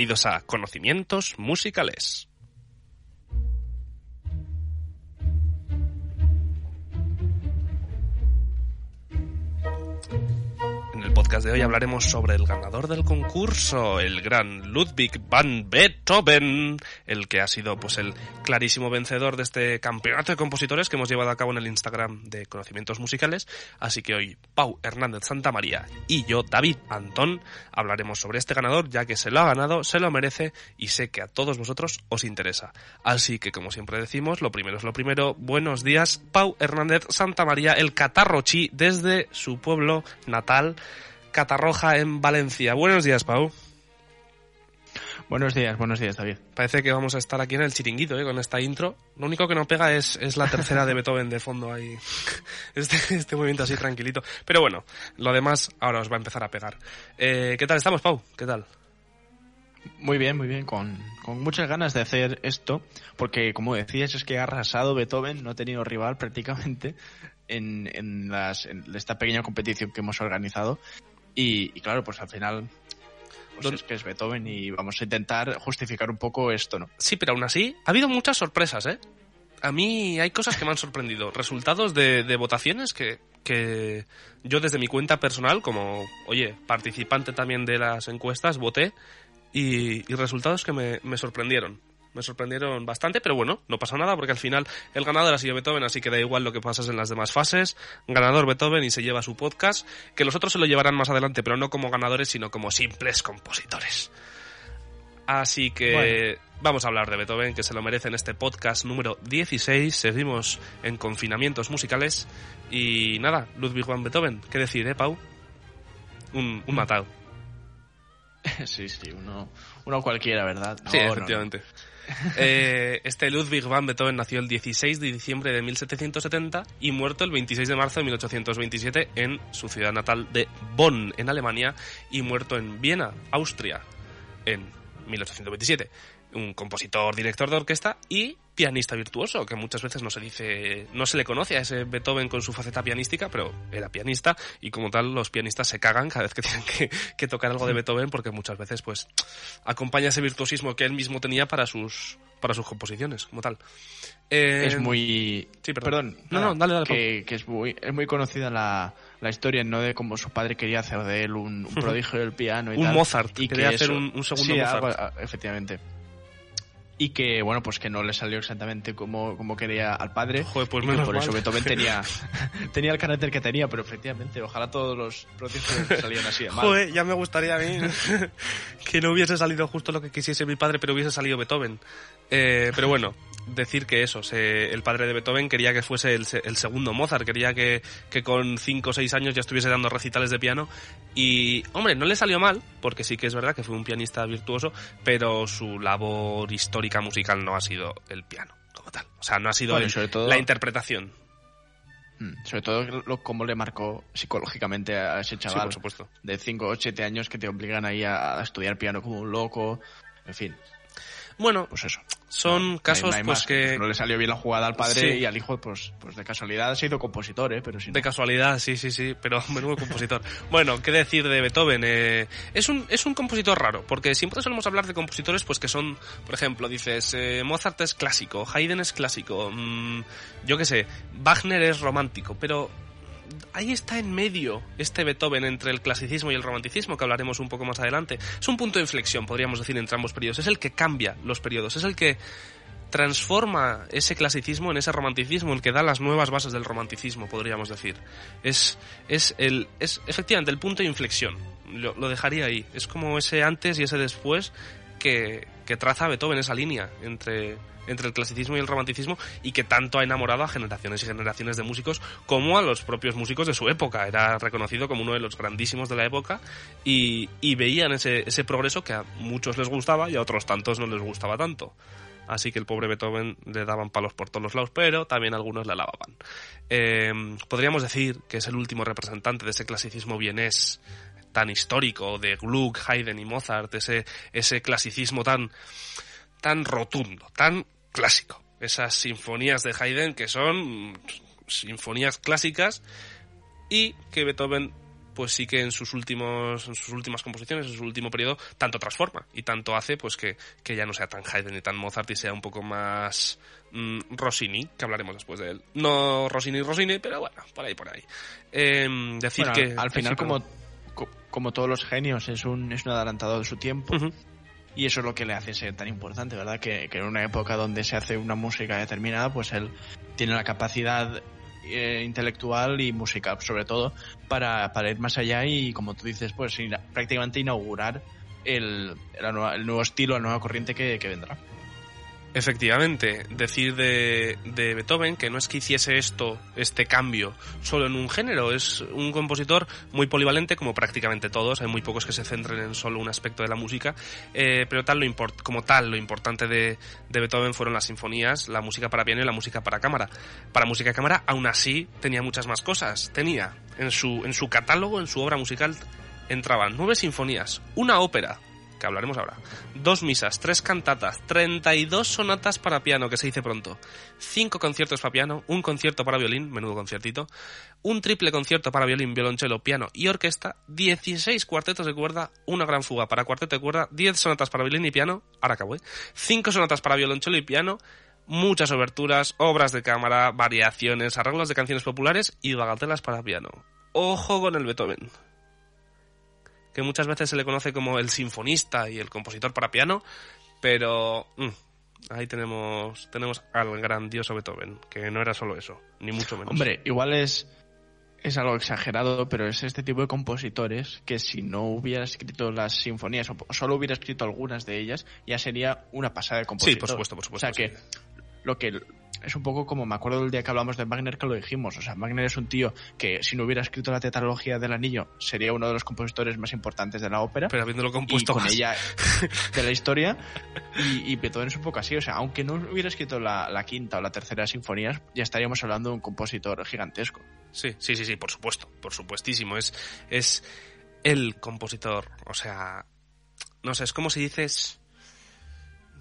Bienvenidos a Conocimientos Musicales. De hoy hablaremos sobre el ganador del concurso, el gran Ludwig van Beethoven, el que ha sido pues el clarísimo vencedor de este campeonato de compositores que hemos llevado a cabo en el Instagram de conocimientos musicales. Así que hoy Pau Hernández Santa María y yo, David Antón, hablaremos sobre este ganador ya que se lo ha ganado, se lo merece y sé que a todos vosotros os interesa. Así que como siempre decimos, lo primero es lo primero. Buenos días, Pau Hernández Santa María, el catarrochi desde su pueblo natal. Catarroja en Valencia. Buenos días, Pau. Buenos días, buenos días, David. Parece que vamos a estar aquí en el chiringuito, ¿eh? con esta intro. Lo único que no pega es, es la tercera de Beethoven de fondo ahí. Este, este movimiento así tranquilito. Pero bueno, lo demás ahora os va a empezar a pegar. Eh, ¿Qué tal estamos, Pau? ¿Qué tal? Muy bien, muy bien, con, con, muchas ganas de hacer esto, porque como decías, es que ha arrasado Beethoven, no ha tenido rival prácticamente en, en, las, en esta pequeña competición que hemos organizado y, claro, pues al final pues es que es Beethoven y vamos a intentar justificar un poco esto, ¿no? Sí, pero aún así ha habido muchas sorpresas, ¿eh? A mí hay cosas que me han sorprendido. Resultados de, votaciones que, que yo desde mi cuenta personal, como, oye, participante también de las encuestas, voté y, y resultados que me, me sorprendieron me sorprendieron bastante, pero bueno, no pasa nada porque al final el ganador ha sido Beethoven, así que da igual lo que pasas en las demás fases. Ganador Beethoven y se lleva su podcast, que los otros se lo llevarán más adelante, pero no como ganadores, sino como simples compositores. Así que vamos a hablar de Beethoven, que se lo merece en este podcast número 16. Seguimos en confinamientos musicales. Y nada, Ludwig van Beethoven, ¿qué decir, eh, Pau? Un, un matado. Sí, sí, uno, uno cualquiera, ¿verdad? sí, efectivamente. Eh, este Ludwig van Beethoven nació el 16 de diciembre de 1770 y muerto el 26 de marzo de 1827 en su ciudad natal de Bonn, en Alemania, y muerto en Viena, Austria, en 1827 un compositor, director de orquesta y pianista virtuoso, que muchas veces no se dice, no se le conoce a ese Beethoven con su faceta pianística, pero era pianista y como tal los pianistas se cagan cada vez que tienen que, tocar algo de Beethoven porque muchas veces pues acompaña ese virtuosismo que él mismo tenía para sus para sus composiciones, como tal. es eh, muy... Sí, perdón. No, no, dale, dale. Que, que, es, muy, es muy conocida la, la historia, ¿no? De cómo su padre quería hacer de él un, prodigio del piano y un tal. Mozart. Y quería hacer un, segundo Mozart. Ah, efectivamente y que bueno pues que no le salió exactamente como, como quería al padre. Joder, pues por eso Beethoven tenía tenía el carácter que tenía pero efectivamente ojalá todos los procesos salieran así de mal. Joder, ya me gustaría a mí que no hubiese salido justo lo que quisiese mi padre pero hubiese salido Beethoven. Eh, pero bueno decir que eso, el padre de Beethoven quería que fuese el, segundo Mozart, quería que, que con 5 o 6 años ya estuviese dando recitales de piano y, hombre, no le salió mal, porque sí que es verdad que fue un pianista virtuoso, pero su labor histórica musical no ha sido el piano como tal, o sea, no ha sido la interpretación. Mm, sobre todo lo, cómo le marcó psicológicamente a ese chaval de 5 o 7 años que te obligan ahí a estudiar piano como un loco, en fin. Bueno, pues eso. Son casos pues que no le salió bien la jugada al padre y al hijo pues pues de casualidad ha sido compositor, ¿eh? pero si De casualidad, sí, sí, sí, pero menudo compositor. bueno, qué decir de Beethoven, eh, es un es un compositor raro, porque siempre solemos hablar de compositores pues que son, por ejemplo, dices eh, Mozart es clásico, Haydn es clásico, mmm, yo qué sé, Wagner es romántico, pero ahí está en medio este Beethoven entre el clasicismo y el romanticismo, que hablaremos un poco más adelante. Es un punto de inflexión, podríamos decir, entre ambos periodos. Es el que cambia los periodos, es el que transforma ese clasicismo en ese romanticismo, el que da las nuevas bases del romanticismo, podríamos decir. Es, es, el, es efectivamente el punto de inflexión. Lo, dejaría ahí. Es como ese antes y ese después que, que traza Beethoven esa línea entre entre el clasicismo y el romanticismo y que tanto ha enamorado a generaciones y generaciones de músicos como a los propios músicos de su época. Era reconocido como uno de los grandísimos de la época y, veían ese, progreso que a muchos les gustaba y a otros tantos no les gustaba tanto así que el pobre Beethoven le daban palos por todos los lados, pero también algunos le alababan. Eh, podríamos decir que es el último representante de ese clasicismo vienés tan histórico de Gluck, Haydn y Mozart, ese, ese clasicismo tan, tan rotundo, tan clásico. Esas sinfonías de Haydn que son sinfonías clásicas y que Beethoven pues sí que en sus últimos, en sus últimas composiciones, en su último periodo, tanto transforma y tanto hace pues que, que ya no sea tan Haydn ni tan Mozart y sea un poco más mm, Rossini, que hablaremos después de él. No Rossini Rossini, pero bueno, por ahí, por ahí. Em, decir Bueno, que al final, como, co- como todos los genios, es un, es un adelantado de su tiempo. Y eso es lo que le hace ser tan importante, ¿verdad? Que, en una época donde se hace una música determinada, pues él tiene la capacidad eh, intelectual y musical, sobre todo, para, para ir más allá y, como tú dices, pues ina- prácticamente inaugurar el, nuevo estilo, la nueva corriente que vendrá. Efectivamente, decir de, Beethoven que no es que hiciese esto, este cambio, solo en un género, es un compositor muy polivalente como prácticamente todos, hay muy pocos que se centren en solo un aspecto de la música, eh, pero tal lo como tal lo importante de, de Beethoven fueron las sinfonías, la música para piano y la música para cámara. Para música cámara aún así tenía muchas más cosas, tenía en su, en su catálogo, en su obra musical, entraban nueve sinfonías, una ópera, que hablaremos ahora, dos misas, tres cantatas, 32 sonatas para piano, que se dice pronto, cinco conciertos para piano, un concierto para violín, menudo conciertito, un triple concierto para violín, violonchelo, piano y orquesta, 16 cuartetos de cuerda, una gran fuga para cuarteto de cuerda, 10 sonatas para violín y piano, ahora acabo, ¿eh? 5 sonatas para violonchelo y piano, muchas oberturas, obras de cámara, variaciones, arreglos de canciones populares y bagatelas para piano. Ojo con el Beethoven que muchas veces se le conoce como el sinfonista y el compositor para piano, pero mm, ahí tenemos tenemos al grandioso Beethoven, que no era solo eso, ni mucho menos. Hombre, igual es, es algo exagerado, pero es este tipo de compositores que si no hubiera escrito las sinfonías o solo hubiera escrito algunas de ellas, ya sería una pasada de compositor. Sí, por supuesto, por supuesto, O sea que lo que es un poco como me acuerdo del día que hablamos de Wagner que lo dijimos. O sea, Wagner es un tío que si no hubiera escrito la tetralogía del anillo sería uno de los compositores más importantes de la ópera. pero habiéndolo y compuesto con más. ella de la historia y, y Beethoven es un poco así, o sea, aunque no hubiera escrito la, la quinta o la tercera sinfonía, ya estaríamos hablando de un compositor gigantesco. Sí, sí, sí, sí, por supuesto, por supuestísimo. Es, es el compositor, o sea, no sé, es como si dices,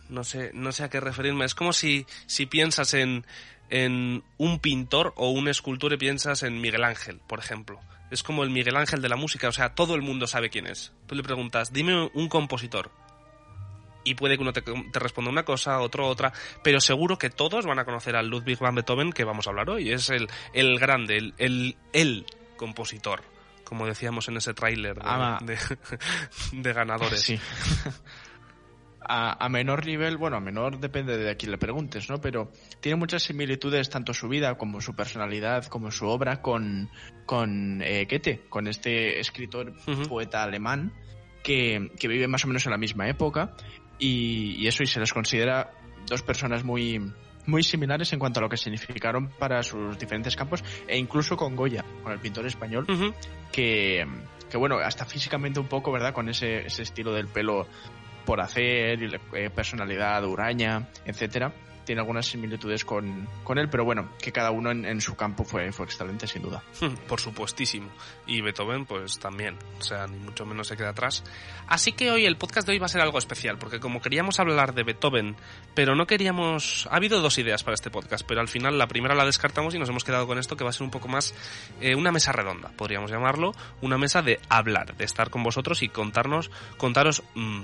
no sé, no sé a qué referirme, es como si, si piensas en, en un pintor o un escultor y piensas en Miguel Ángel, por ejemplo. Es como el Miguel Ángel de la música, o sea, todo el mundo sabe quién es. Tú le preguntas, dime un compositor. Y puede que uno te, te responda una cosa, otro otra, pero seguro que todos van a conocer al Ludwig van Beethoven que vamos a hablar hoy. Es el, el grande, el, el, el compositor, como decíamos en ese tráiler de, Ama. de, de ganadores. Sí. A, a menor nivel, bueno, a menor depende de a quién le preguntes, ¿no? Pero tiene muchas similitudes, tanto su vida como su personalidad, como su obra, con, con eh, Goethe, con este escritor, poeta alemán, que, que vive más o menos en la misma época. Y, y eso, y se les considera dos personas muy, muy similares en cuanto a lo que significaron para sus diferentes campos, e incluso con Goya, con el pintor español, que, que bueno, hasta físicamente un poco, ¿verdad? Con ese, ese estilo del pelo por hacer, eh, personalidad, huraña, etcétera. Tiene algunas similitudes con, con él, pero bueno, que cada uno en, en su campo fue, fue excelente, sin duda. Hmm, Por supuestísimo. Y Beethoven, pues también. O sea, ni mucho menos se queda atrás. Así que hoy, el podcast de hoy va a ser algo especial, porque como queríamos hablar de Beethoven, pero no queríamos... Ha habido dos ideas para este podcast, pero al final la primera la descartamos y nos hemos quedado con esto, que va a ser un poco más eh, una mesa redonda, podríamos llamarlo. Una mesa de hablar, de estar con vosotros y contarnos, contaros mm,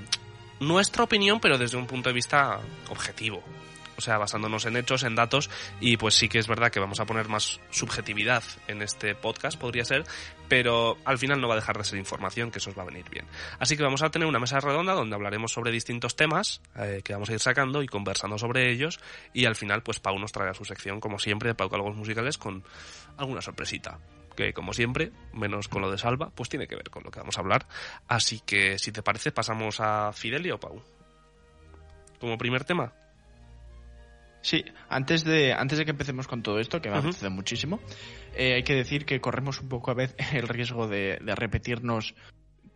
nuestra opinión, pero desde un punto de vista objetivo. O sea, basándonos en hechos, en datos, y pues sí que es verdad que vamos a poner más subjetividad en este podcast, podría ser, pero al final no va a dejar de ser información, que eso os va a venir bien. Así que vamos a tener una mesa redonda donde hablaremos sobre distintos temas eh, que vamos a ir sacando y conversando sobre ellos, y al final pues Pau nos traerá su sección, como siempre, de Paucálogos Musicales, con alguna sorpresita que como siempre, menos con lo de Salva, pues tiene que ver con lo que vamos a hablar. Así que, si te parece, pasamos a Fidelio, Pau. Como primer tema. Sí, antes de, antes de que empecemos con todo esto, que me Ujú. apetece muchísimo, eh, hay que decir que corremos un poco a vez el riesgo de, de repetirnos,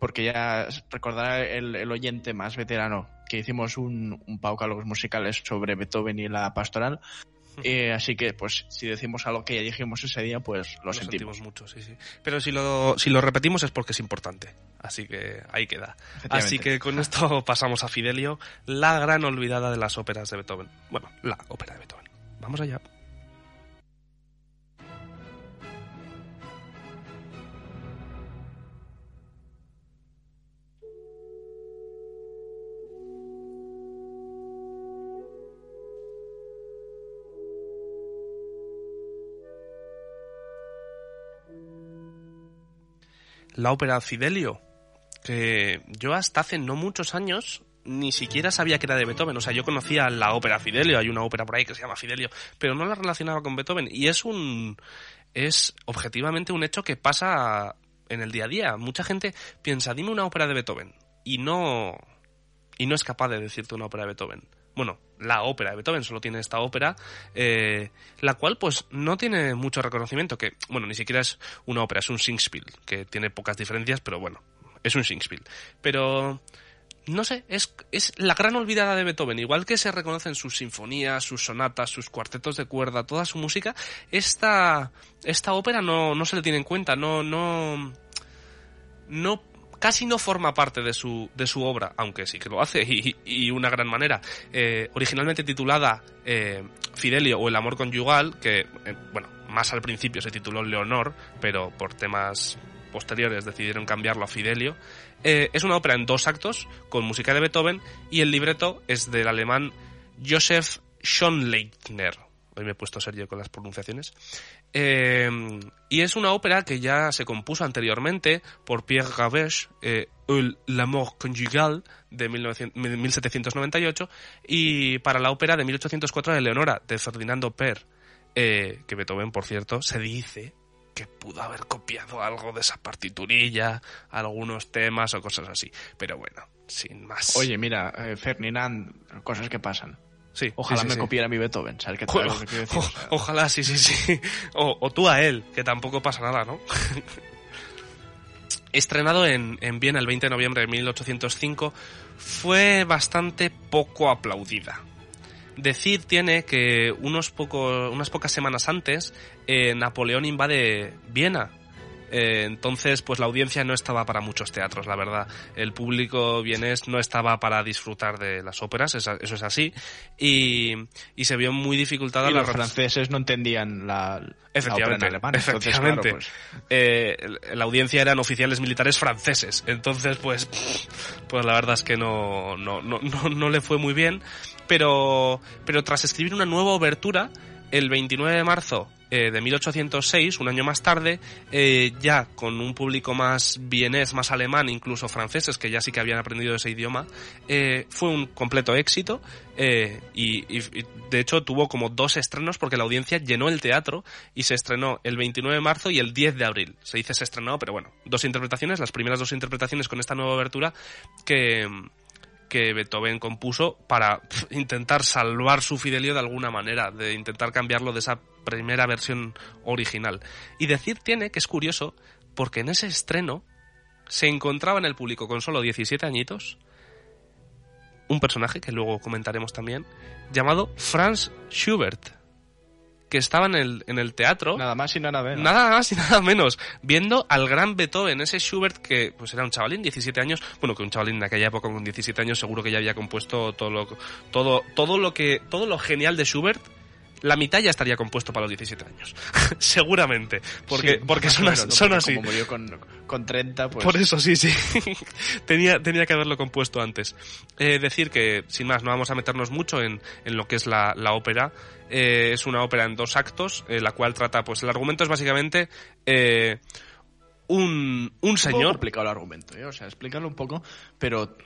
porque ya recordará el, el oyente más veterano que hicimos un, un paucálogos musicales sobre Beethoven y la pastoral. Eh, así que, pues, si decimos algo que ya dijimos ese día, pues lo, sentimos. mucho, sí, sí. Pero si lo, si lo repetimos es porque es importante. Así que ahí queda. Así que con esto pasamos a Fidelio, la gran olvidada de las óperas de Beethoven. Bueno, la ópera de Beethoven. Vamos allá. La ópera Fidelio, que yo hasta hace no muchos años ni siquiera sabía que era de Beethoven. O sea, yo conocía la ópera Fidelio, hay una ópera por ahí que se llama Fidelio, pero no la relacionaba con Beethoven. Y es un. es objetivamente un hecho que pasa en el día a día. Mucha gente piensa, dime una ópera de Beethoven. Y no. y no es capaz de decirte una ópera de Beethoven. Bueno, la ópera de Beethoven solo tiene esta ópera, eh, la cual pues no tiene mucho reconocimiento, que, bueno, ni siquiera es una ópera, es un Singspiel, que tiene pocas diferencias, pero bueno, es un Singspiel. Pero no sé, es, es la gran olvidada de Beethoven. Igual que se reconocen sus sinfonías, sus sonatas, sus cuartetos de cuerda, toda su música, esta, esta ópera no, no se le tiene en cuenta, no, no, no, casi no forma parte de su, de su obra, aunque sí que lo hace y, y una gran manera. Eh, originalmente titulada eh, Fidelio o El amor conyugal, que, eh, bueno, más al principio se tituló Leonor, pero por temas posteriores decidieron cambiarlo a Fidelio. Es una ópera en dos actos, con música de Beethoven, y el libreto es del alemán Joseph Schonleitner. Hoy me he puesto serio con las pronunciaciones. Eh, y es una ópera que ya se compuso anteriormente por Pierre Gavèche, eh, L'amour conjugal, de 1900 1798, y para la ópera de 1804 de Leonora, de Ferdinando Per, eh, que Beethoven, por cierto, se dice que pudo haber copiado algo de esa partiturilla, algunos temas o cosas así. Pero bueno, sin más. Oye, mira, eh, Ferdinand, cosas que pasan. Sí, Ojalá sí, sí, me sí. copiara mi Beethoven, ¿sabes qué O- o- ojalá, sí, sí, sí. O, o tú a él, que tampoco pasa nada, ¿no? Estrenado en, en Viena el 20 de noviembre de 1805, fue bastante poco aplaudida. Decir tiene que unos poco, unas pocas semanas antes eh, Napoleón invade Viena. Eh, entonces, pues la audiencia no estaba para muchos teatros, la verdad. El público vienés no estaba para disfrutar de las óperas, eso es así. Y, y se vio muy dificultada y la los franceses no entendían la, la ópera en Efectivamente, alemán. Entonces, efectivamente. claro, pues, Eh, la audiencia eran oficiales militares franceses. Entonces, pues, pues la verdad es que no, no, no, no, no le fue muy bien. Pero, pero tras escribir una nueva obertura, el 29 de marzo eh, de 1806, un año más tarde, eh, ya con un público más vienés, más alemán, incluso franceses, que ya sí que habían aprendido ese idioma, eh, fue un completo éxito y, y- de hecho tuvo como dos estrenos porque la audiencia llenó el teatro y se estrenó el 29 de marzo y el 10 de abril. Se dice se estrenó, pero bueno, dos interpretaciones, las primeras dos interpretaciones con esta nueva abertura que, que Beethoven compuso para intentar salvar su fidelio de alguna manera, de intentar cambiarlo de esa primera versión original. Y decir tiene que es curioso porque en ese estreno se encontraba en el público con solo 17 añitos un personaje que luego comentaremos también llamado Franz Schubert que estaba en el, en el teatro nada más y nada menos. Nada más y nada menos. Viendo al gran Beethoven, ese Schubert que pues era un chavalín, 17 años. Bueno, que un chavalín de aquella época con 17 años seguro que ya había compuesto todo lo, todo, todo lo que, todo lo genial de Schubert. La mitad ya estaría compuesto para los 17 años. Seguramente. Porque, Sí, porque son, son así. Como murió con, con 30, pues... Por eso, sí, sí. tenía, tenía que haberlo compuesto antes. Eh, decir que, sin más, no vamos a meternos mucho en, en lo que es la, la ópera. Eh, es una ópera en dos actos, eh, la cual trata, pues el argumento es básicamente eh, un, un Un señor. complicado el argumento, ¿eh? O sea, explícalo un poco, pero...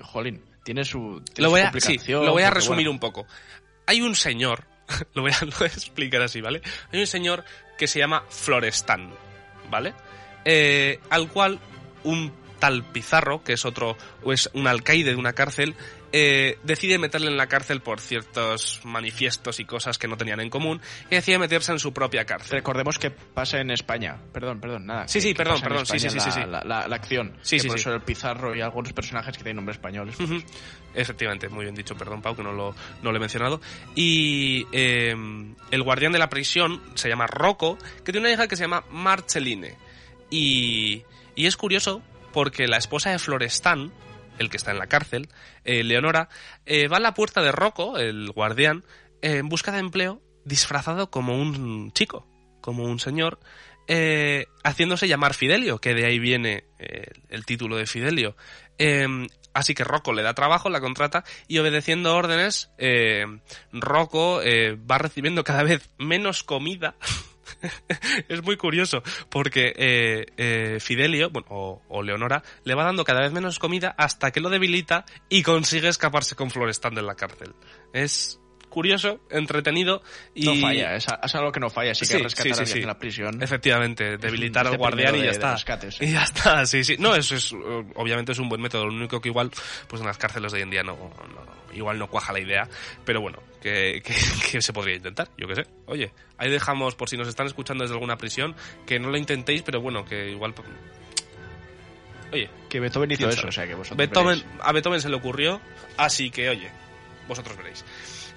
Jolín, tiene su, tiene Lo voy a, sí, lo voy a resumir bueno, un poco. Hay un señor, lo voy, a, explicar así, ¿vale? Hay un señor que se llama Florestan, ¿vale? Eh, al cual un tal Pizarro, que es otro, o es un alcaide de una cárcel, eh, decide meterle en la cárcel por ciertos manifiestos y cosas que no tenían en común, y decide meterse en su propia cárcel. Recordemos que pasa en España. Perdón, perdón, nada. Sí, que- sí, que perdón, perdón, sí, sí, sí, sí, La, la- la acción. Sí, Que sí, por sí. eso el Pizarro y algunos personajes que tienen nombre español. Ujú. Efectivamente, muy bien dicho, perdón Pau, que no lo, no lo he mencionado. Y eh, el guardián de la prisión se llama Rocco, que tiene una hija que se llama Marceline. Y, y es curioso porque la esposa de Florestan, el que está en la cárcel, eh, Leonora, eh, va a la puerta de Rocco, el guardián, eh, en busca de empleo, disfrazado como un chico, como un señor, eh, haciéndose llamar Fidelio, que de ahí viene el título de Fidelio. Eh, así que Rocco le da trabajo, la contrata y obedeciendo órdenes, Rocco va recibiendo cada vez menos comida es muy curioso porque eh, eh, Fidelio, bueno, o, o, Leonora, le va dando cada vez menos comida hasta que lo debilita y consigue escaparse con Florestan de la cárcel. Es curioso, entretenido y... No falla, es, es algo que no falla, sí que rescatar sí, a sí, sí. de la prisión. Efectivamente, debilitar este al guardián y ya de- está. Y ya está, sí, sí. No, eso es, eh, obviamente es un buen método. Lo único que igual, pues en las cárceles de hoy en día no, no- igual no cuaja la idea. Pero bueno, que, que, que se podría intentar, yo qué sé. Oye, ahí dejamos, por si nos están escuchando desde alguna prisión, que no lo intentéis, pero bueno, que igual... Oye, Que Beethoven hizo ¿Quién eso, o sea que vosotros Beethoven, a Beethoven se le ocurrió, así que oye, vosotros veréis.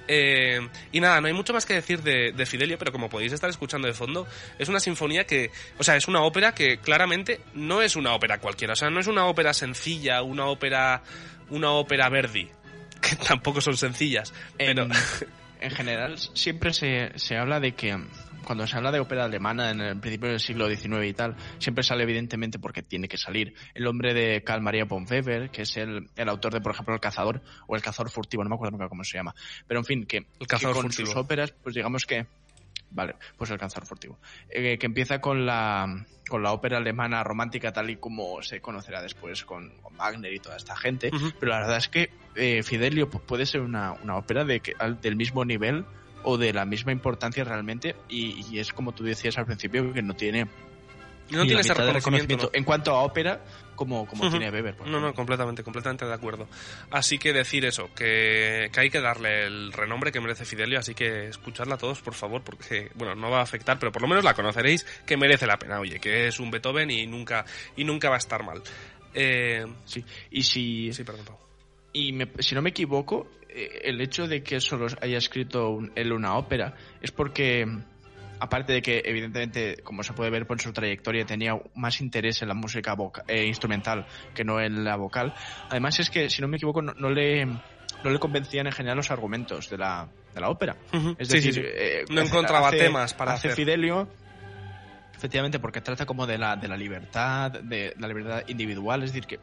Eh, y nada, no hay mucho más que decir de, de Fidelio, pero como podéis estar escuchando de fondo, es una sinfonía que, o sea, es una ópera que claramente no es una ópera cualquiera, o sea, no es una ópera sencilla, una ópera, una ópera Verdi, que tampoco son sencillas, pero En, en general, siempre se, se habla de que cuando se habla de ópera alemana en el principio del siglo XIX y tal, siempre sale evidentemente porque tiene que salir el nombre de Karl Maria von Weber, que es el, el autor de, por ejemplo, El Cazador o El Cazador Furtivo, no me acuerdo nunca cómo se llama. Pero en fin, que, El Cazador que con Furtivo. sus óperas, pues digamos que Vale, pues el cazador furtivo. Eh, que empieza con la, con la ópera alemana romántica tal y como se conocerá después con, con Wagner y toda esta gente. Ujú. Pero la verdad es que eh, Fidelio pu- puede ser una, una ópera de que, al- del mismo nivel o de la misma importancia realmente y, y es como tú decías al principio que no tiene no tiene ese reconocimiento. ¿no? en cuanto a ópera como, como Ujú. tiene Weber. No, no, completamente, completamente de acuerdo. Así que decir eso, que, que hay que darle el renombre que merece Fidelio, así que escuchadla todos, por favor, porque, bueno, no va a afectar, pero por lo menos la conoceréis, que merece la pena, oye, que es un Beethoven y nunca, y nunca va a estar mal. Eh, Sí. Y si, sí, perdón, Pau. y me- si no me equivoco, el hecho de que solo haya escrito un- él una ópera es porque, aparte de que evidentemente, como se puede ver por su trayectoria, tenía más interés en la música voca- eh, instrumental que no en la vocal, además es que, si no me equivoco, no, no le, no le convencían en general los argumentos de la, de la ópera. Es Sí, decir, sí, sí. eh, No encontraba hace- temas para hace hacer. Fidelio, efectivamente, porque trata como de la, de la libertad, de la libertad individual, es decir, que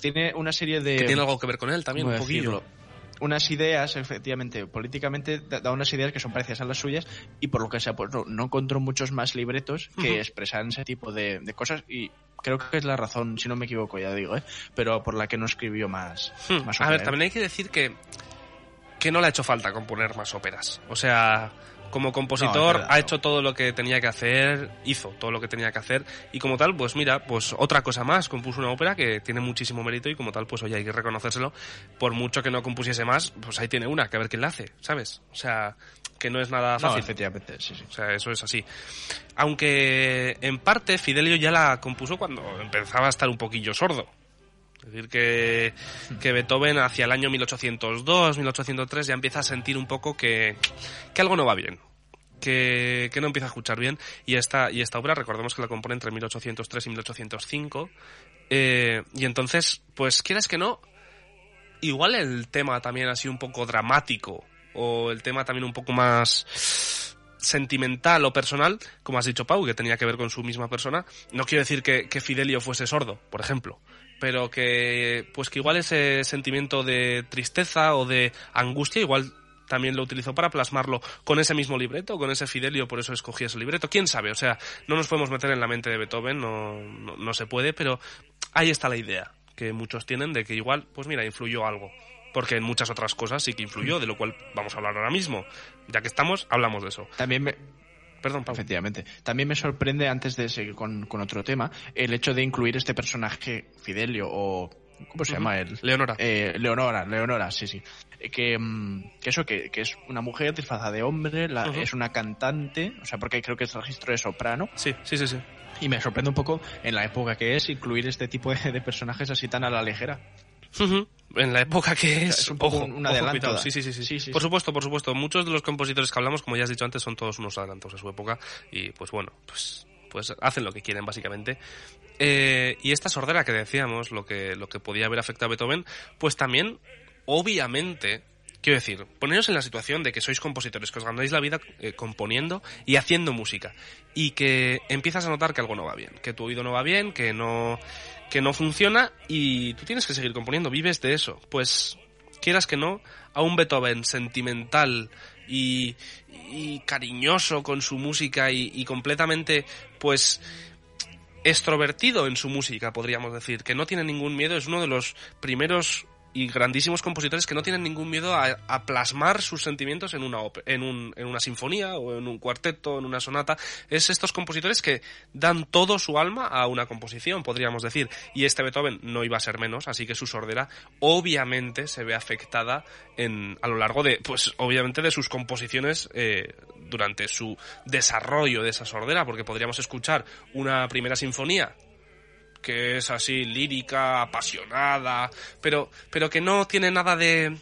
tiene una serie de... Que tiene algo que ver con él también, ¿cómo un poquillo. decirlo? Unas ideas, efectivamente, políticamente da unas ideas que son parecidas a las suyas y por lo que sea, pues no, no encontró muchos más libretos que Ujú. expresaran ese tipo de, de cosas y creo que es la razón, si no me equivoco, ya digo, ¿eh? pero por la que no escribió más. Hmm, más A ver, ¿eh? también hay que decir que, que no le ha hecho falta componer más óperas. O sea, como compositor No, ha no. hecho todo lo que tenía que hacer, hizo todo lo que tenía que hacer y como tal, pues mira, pues otra cosa más, compuso una ópera que tiene muchísimo mérito y como tal, pues oye, hay que reconocérselo. Por mucho que no compusiese más, pues ahí tiene una, que a ver quién la hace, ¿sabes? O sea, que no es nada No, fácil. efectivamente, sí, sí. O sea, eso es así. Aunque en parte Fidelio ya la compuso cuando empezaba a estar un poquillo sordo. Es decir, que, que Beethoven hacia el año 1802, 1803 ya empieza a sentir un poco que, que algo no va bien. Que, que no empieza a escuchar bien. Y esta, y esta obra, recordemos que la compone entre 1803 y 1805. eh, y entonces, pues quieras que no, igual el tema también sido un poco dramático. O el tema también un poco más sentimental o personal, como has dicho Pau, que tenía que ver con su misma persona. No quiero decir que, que Fidelio fuese sordo, por ejemplo, pero que pues que igual ese sentimiento de tristeza o de angustia igual también lo utilizó para plasmarlo con ese mismo libreto, con ese Fidelio, por eso escogí ese libreto. ¿Quién sabe? O sea, no nos podemos meter en la mente de Beethoven, no, no, se puede, pero ahí está la idea que muchos tienen de que igual, pues mira, influyó algo. Porque en muchas otras cosas sí que influyó, de lo cual vamos a hablar ahora mismo. Ya que estamos, hablamos de eso. También me, Perdón, Pau. Efectivamente. También me sorprende, antes de seguir con, con otro tema, el hecho de incluir este personaje Fidelio o... ¿Cómo se llama él? Leonora. Eh, Leonora, Leonora, sí, sí. Eh, Que, mm, que eso, que, que es una mujer disfrazada de hombre, la- es una cantante, o sea, porque creo que es registro de soprano, Sí, sí, sí, sí. y me sorprende un poco en la época que es incluir este tipo de, de personajes así tan a la ligera. En la época que es, es un poco ojo, un adelanto, da. Sí, sí, sí, sí. Sí, sí, por supuesto, por supuesto. Muchos de los compositores que hablamos, como ya has dicho antes, son todos unos adelantos a su época y pues bueno, pues pues hacen lo que quieren básicamente. Eh, y esta sordera que decíamos, lo que lo que podía haber afectado a Beethoven, pues también obviamente Quiero decir, poneros en la situación de que sois compositores, que os ganáis la vida eh, componiendo y haciendo música. Y que empiezas a notar que algo no va bien, que tu oído no va bien, que no, que no funciona y tú tienes que seguir componiendo, vives de eso. Pues, quieras que no, a un Beethoven sentimental y, y cariñoso con su música y, y completamente, pues, extrovertido en su música, podríamos decir, que no tiene ningún miedo, es uno de los primeros y grandísimos compositores que no tienen ningún miedo a, plasmar sus sentimientos en una, en, un, en una sinfonía o en un cuarteto, en una sonata. Es estos compositores que dan todo su alma a una composición, podríamos decir. Y este Beethoven no iba a ser menos, así que su sordera obviamente se ve afectada en, a lo largo de, pues obviamente de sus composiciones eh, durante su desarrollo de esa sordera, porque podríamos escuchar una primera sinfonía que es así lírica, apasionada, pero, pero que no tiene nada de,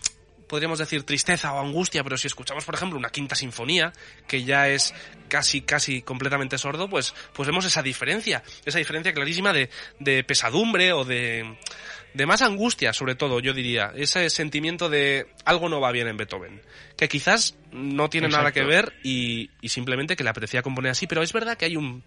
podríamos decir, tristeza o angustia, pero si escuchamos, por ejemplo, una quinta sinfonía, que ya es casi, casi completamente sordo, pues, pues vemos esa diferencia, esa diferencia clarísima de, de pesadumbre o de, de más angustia, sobre todo, yo diría, ese sentimiento de algo no va bien en Beethoven, que quizás no tiene nada que ver y, y simplemente que le apetecía componer así, pero es verdad que hay un,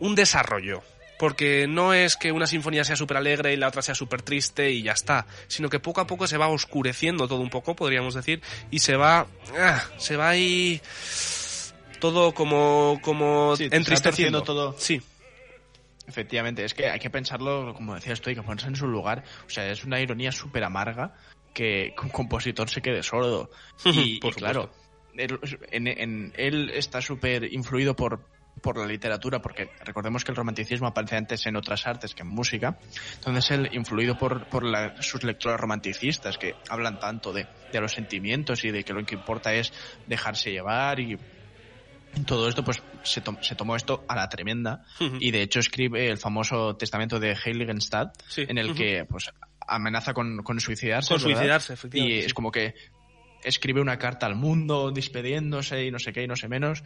un desarrollo porque no es que una sinfonía sea súper alegre y la otra sea súper triste y ya está, sino que poco a poco se va oscureciendo todo un poco, podríamos decir, y se va, ah, se va ahí todo como, como entristeciendo todo. Sí. Efectivamente, es que hay que pensarlo, como decías tú, hay que ponerse en su lugar. O sea, es una ironía súper amarga que un compositor se quede sordo. Y, claro, en, él está súper influido por, por la literatura, porque recordemos que el romanticismo aparece antes en otras artes que en música, entonces él, influido por, por sus lecturas romanticistas que hablan tanto de, de, los sentimientos y de que lo que importa es dejarse llevar y todo esto, pues se, se tomó esto a la tremenda y de hecho escribe el famoso testamento de Heiligenstadt, en el que pues amenaza con, con suicidarse. Con suicidarse, efectivamente. Y es como que escribe una carta al mundo despediéndose y no sé qué y no sé menos.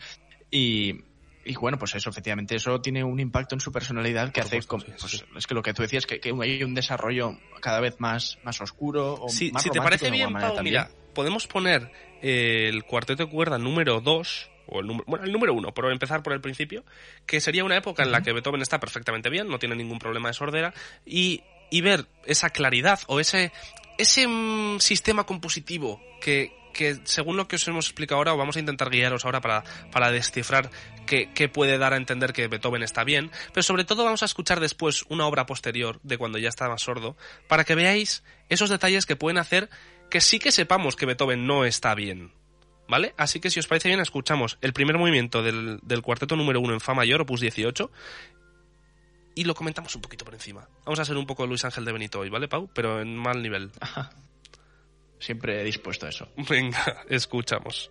Y, y bueno, pues eso, efectivamente, eso tiene un impacto en su personalidad que hace, pues, es que lo que tú decías, que, que, hay un desarrollo cada vez más, más oscuro o sí, más Si te parece bien, Pau, mira, podemos poner el cuarteto de cuerda número 2, o el número, bueno, el número 1, por empezar por el principio, que sería una época en la que Beethoven está perfectamente bien, no tiene ningún problema de sordera, y, y ver esa claridad o ese, ese mm, sistema compositivo que, que según lo que os hemos explicado ahora, o vamos a intentar guiaros ahora para, para descifrar qué, qué, puede dar a entender que Beethoven está bien, pero sobre todo vamos a escuchar después una obra posterior de cuando ya estaba sordo, para que veáis esos detalles que pueden hacer que sí que sepamos que Beethoven no está bien. ¿Vale? Así que si os parece bien, escuchamos el primer movimiento del, del cuarteto número uno en Fa mayor, opus 18, y lo comentamos un poquito por encima. Vamos a ser un poco Luis Ángel de Benito hoy, ¿vale, Pau? Pero en mal nivel. Siempre dispuesto a eso. Venga, escuchamos.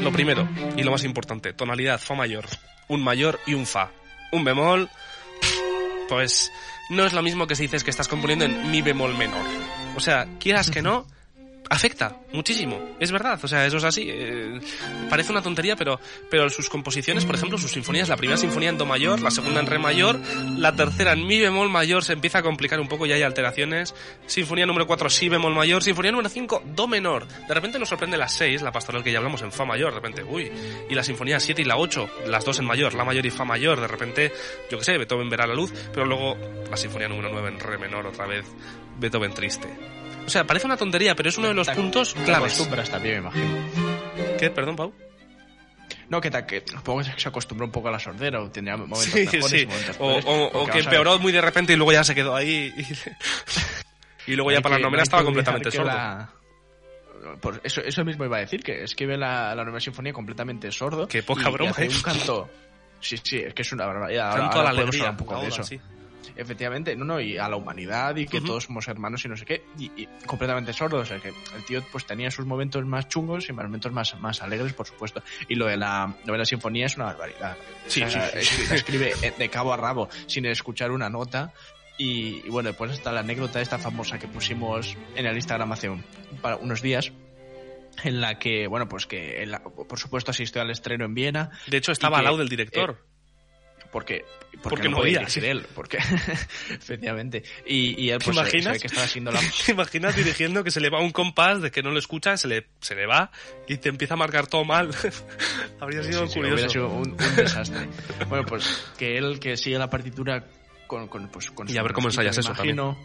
Lo primero, y lo más importante, tonalidad Fa mayor. Un mayor y un Fa. Un bemol, pues no es lo mismo que si dices que estás componiendo en Mi bemol menor. O sea, quieras que no, afecta muchísimo, es verdad, o sea, eso es así. Eh, parece una tontería, pero, pero sus composiciones, por ejemplo, sus sinfonías, la primera sinfonía en Do mayor, la segunda en Re mayor, la tercera en Mi bemol mayor se empieza a complicar un poco, ya hay alteraciones. Sinfonía número 4, Si bemol mayor, sinfonía número 5, Do menor. De repente nos sorprende la 6, la pastoral que ya hablamos en Fa mayor, de repente, uy, y la sinfonía 7 y la 8, las dos en mayor, la mayor y Fa mayor, de repente, yo qué sé, Beethoven verá la luz, pero luego la sinfonía número 9 en Re menor otra vez, Beethoven triste. O sea, parece una tontería, pero es uno de los puntos claves. acostumbras también, me imagino. ¿Qué? Perdón, Pau. No, que, que supongo que se acostumbró un poco a la sordera o tendría momentos sí, mejores sí. momentos O, que empeoró muy de repente y luego ya se quedó ahí. Y, luego ya para la novena estaba completamente sordo. Por eso, eso mismo iba a decir, que escribe la, la novena sinfonía completamente sordo. Qué poca broma. Y hace ¿eh? un canto. Sí, sí, es que es una barbaridad. Canto ahora, a la alegría. Un poco de eso. Sí efectivamente, no, no, y a la humanidad y que todos somos hermanos y no sé qué, y, completamente sordo, o sea que el tío pues tenía sus momentos más chungos y momentos más, más alegres, por supuesto. Y lo de la novela sinfonía es una barbaridad. Sí, sí, Escribe de cabo a rabo sin escuchar una nota. Y, bueno, después está la anécdota esta famosa que pusimos en el Instagram hace para unos días, en la que, bueno, pues que por supuesto asistió al estreno en Viena. De hecho, estaba al lado del director. Eh, porque porque, no, podía ser él, porque efectivamente. Y, y él pues, ¿Te imaginas? que estaba haciendo la... ¿Te imaginas dirigiendo que se le va un compás de que no lo escucha, se le, se le va y te empieza a marcar todo mal? Habría sido Sí, sí, curioso. hubiera sido un, un desastre. bueno, pues que él que sigue la partitura con, con, pues, con Y a ver cómo ensayas eso imagino.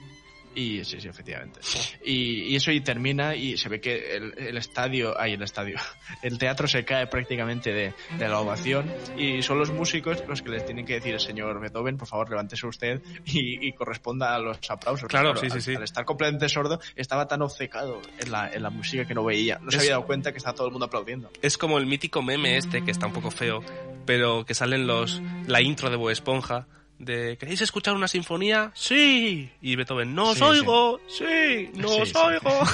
Y sí, sí, efectivamente. Y, y eso y termina y se ve que el, el estadio, ay, el estadio, el teatro se cae prácticamente de, de la ovación y son los músicos los que les tienen que decir, señor Beethoven, por favor, levántese usted y, y corresponda a los aplausos. Claro, Porque, sí, sí, al, sí. al estar completamente sordo, estaba tan obcecado en la, en la música que no veía. No se Es- había dado cuenta que estaba todo el mundo aplaudiendo. Es como el mítico meme este, que está un poco feo, pero que salen los la intro de Bob Esponja, de ¿queréis escuchar una sinfonía? ¡Sí! Y Beethoven, ¡no os Sí, oigo! ¡Sí! ¡No Sí, os sí. oigo!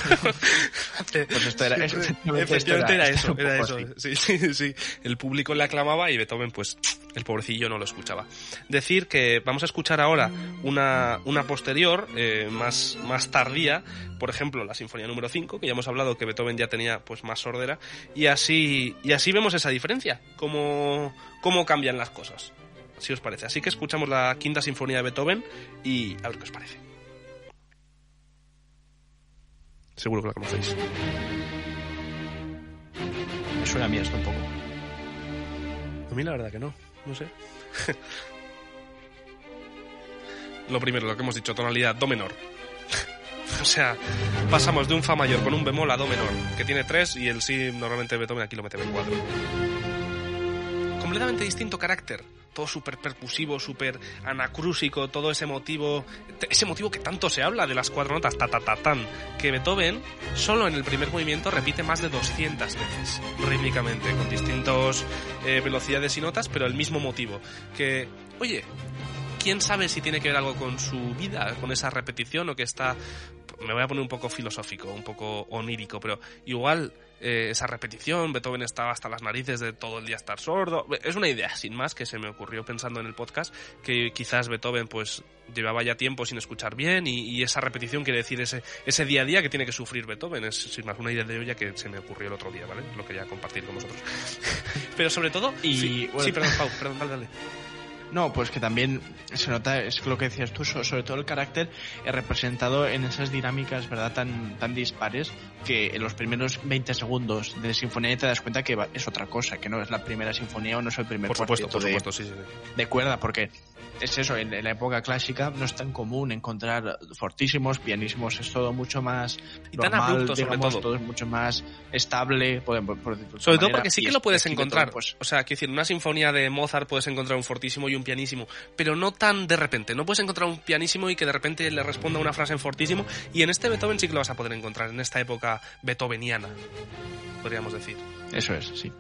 Pues esto era, efectivamente, esto Efectivamente era, esto eso, era eso. Sí, sí, sí. El público le aclamaba y Beethoven, pues, el pobrecillo no lo escuchaba. Decir que vamos a escuchar ahora una, una posterior, eh, más, más tardía, por ejemplo, la Sinfonía número 5, que ya hemos hablado que Beethoven ya tenía pues más sordera, y así, y así vemos esa diferencia, cómo, cómo cambian las cosas. Si os parece. Así que escuchamos la quinta sinfonía de Beethoven y a ver qué os parece. Seguro que la conocéis. Me suena a mí esto un poco. A mí la verdad que no, no sé. lo primero, lo que hemos dicho, tonalidad do menor. o sea, pasamos de un fa mayor con un bemol a do menor, que tiene tres y el si normalmente Beethoven aquí lo mete en cuatro. Completamente distinto carácter, todo súper percusivo, súper anacrúsico, todo ese motivo, ese motivo que tanto se habla de las cuatro notas, ta ta ta tan, que Beethoven solo en el primer movimiento repite más de 200 veces, rítmicamente, con distintas velocidades y notas, pero el mismo motivo. Que, oye, quién sabe si tiene que ver algo con su vida, con esa repetición o que está me voy a poner un poco filosófico, un poco onírico, pero igual eh, esa repetición, Beethoven estaba hasta las narices de todo el día estar sordo. Es una idea, sin más, que se me ocurrió pensando en el podcast, que quizás Beethoven pues llevaba ya tiempo sin escuchar bien y, y esa repetición quiere decir ese, ese día a día que tiene que sufrir Beethoven. Es sin más una idea de olla que se me ocurrió el otro día, ¿vale? Lo quería compartir con vosotros. pero sobre todo... Y, sí, bueno, sí, perdón, Pau, perdón, dale, dale. No, pues que también se nota, es lo que decías tú, so- sobre todo el carácter eh, representado en esas dinámicas, ¿verdad?, tan, tan dispares que en los primeros 20 segundos de sinfonía te das cuenta que es otra cosa, que no es la primera sinfonía o no es el primer Por supuesto, por de, supuesto, sí, sí. sí. de cuerda, porque es eso, en, en la época clásica no es tan común encontrar fortísimos, pianísimos, es todo mucho más Y tan normal, abrupto, sobre digamos, todo. es mucho más estable, por, por- de Sobre todo manera, porque sí que lo puedes encontrar. pues, O sea, quiero decir, en una sinfonía de Mozart puedes encontrar un fortísimo y un pianísimo, pero no tan de repente. No puedes encontrar un pianísimo y que de repente le responda una frase en fortísimo. Y en este Beethoven sí que lo vas a poder encontrar, en esta época beethoveniana, podríamos decir. eso es, sí.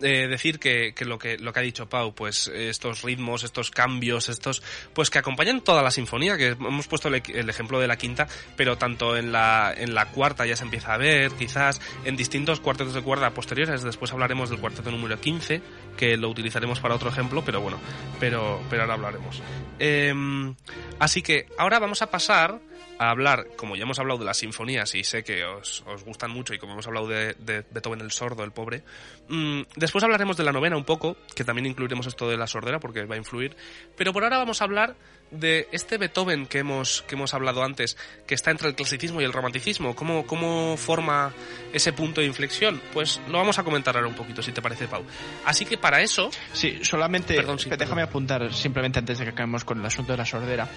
Eh, decir que, que lo que lo que ha dicho Pau, pues estos ritmos, estos cambios, estos, pues que acompañan toda la sinfonía, que hemos puesto el, el ejemplo de la quinta, pero tanto en la, en la cuarta ya se empieza a ver, quizás en distintos cuartetos de cuerda posteriores, después hablaremos del cuarteto número 15, que lo utilizaremos para otro ejemplo, pero bueno, pero, pero ahora hablaremos. Em, así que ahora vamos a pasar a hablar, como ya hemos hablado de las sinfonías y sé que os, os gustan mucho y como hemos hablado de, de Beethoven el sordo, el pobre, mm, después hablaremos de la novena un poco, que también incluiremos esto de la sordera porque va a influir, pero por ahora vamos a hablar de este Beethoven que hemos, que hemos hablado antes, que está entre el clasicismo y el romanticismo, cómo, cómo forma ese punto de inflexión, pues lo vamos a comentar ahora un poquito, si te parece, Pau. Así que para eso, Sí, solamente Perdón, sí, déjame perdón. apuntar simplemente antes de que acabemos con el asunto de la sordera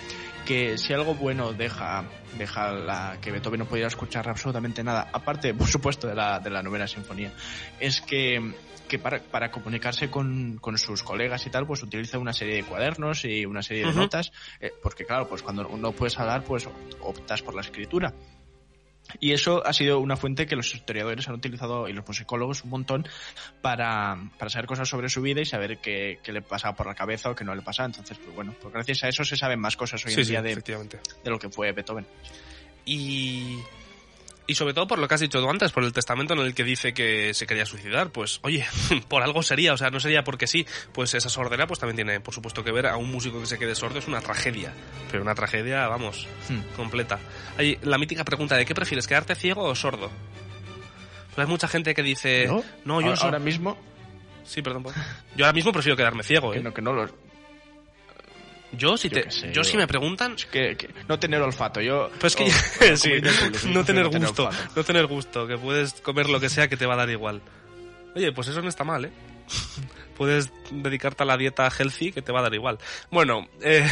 que si algo bueno deja deja la que Beethoven no pudiera escuchar absolutamente nada, aparte por supuesto de la de la novena sinfonía, es que que para, para comunicarse con, con sus colegas y tal, pues utiliza una serie de cuadernos y una serie de notas, eh, porque claro, pues cuando no puedes hablar, pues optas por la escritura. Y eso ha sido una fuente que los historiadores han utilizado y los musicólogos un montón para, para saber cosas sobre su vida y saber qué, qué le pasaba por la cabeza o qué no le pasaba. Entonces, pues bueno, pues gracias a eso se saben más cosas hoy sí, en sí, día de, de lo que fue Beethoven. Y, y sobre todo por lo que has dicho tú antes, por el testamento en el que dice que se quería suicidar, pues oye, por algo sería, o sea, no sería porque sí, pues esa sordera pues también tiene por supuesto que ver a un músico que se quede sordo es una tragedia, pero una tragedia, vamos, Hmm. completa. Hay la mítica pregunta de ¿qué prefieres, quedarte ciego o sordo? Pues hay mucha gente que dice, no, yo ahora, so- ahora mismo, Sí, perdón. Yo ahora mismo prefiero quedarme ciego, que ¿eh? no, que no lo... Yo, si, te, yo, si me preguntan... que, no tener olfato, yo... Pues que, sí, no tener gusto, no tener gusto, que puedes comer lo que sea que te va a dar igual. Oye, pues eso no está mal, ¿eh? puedes dedicarte a la dieta healthy que te va a dar igual. Bueno, eh,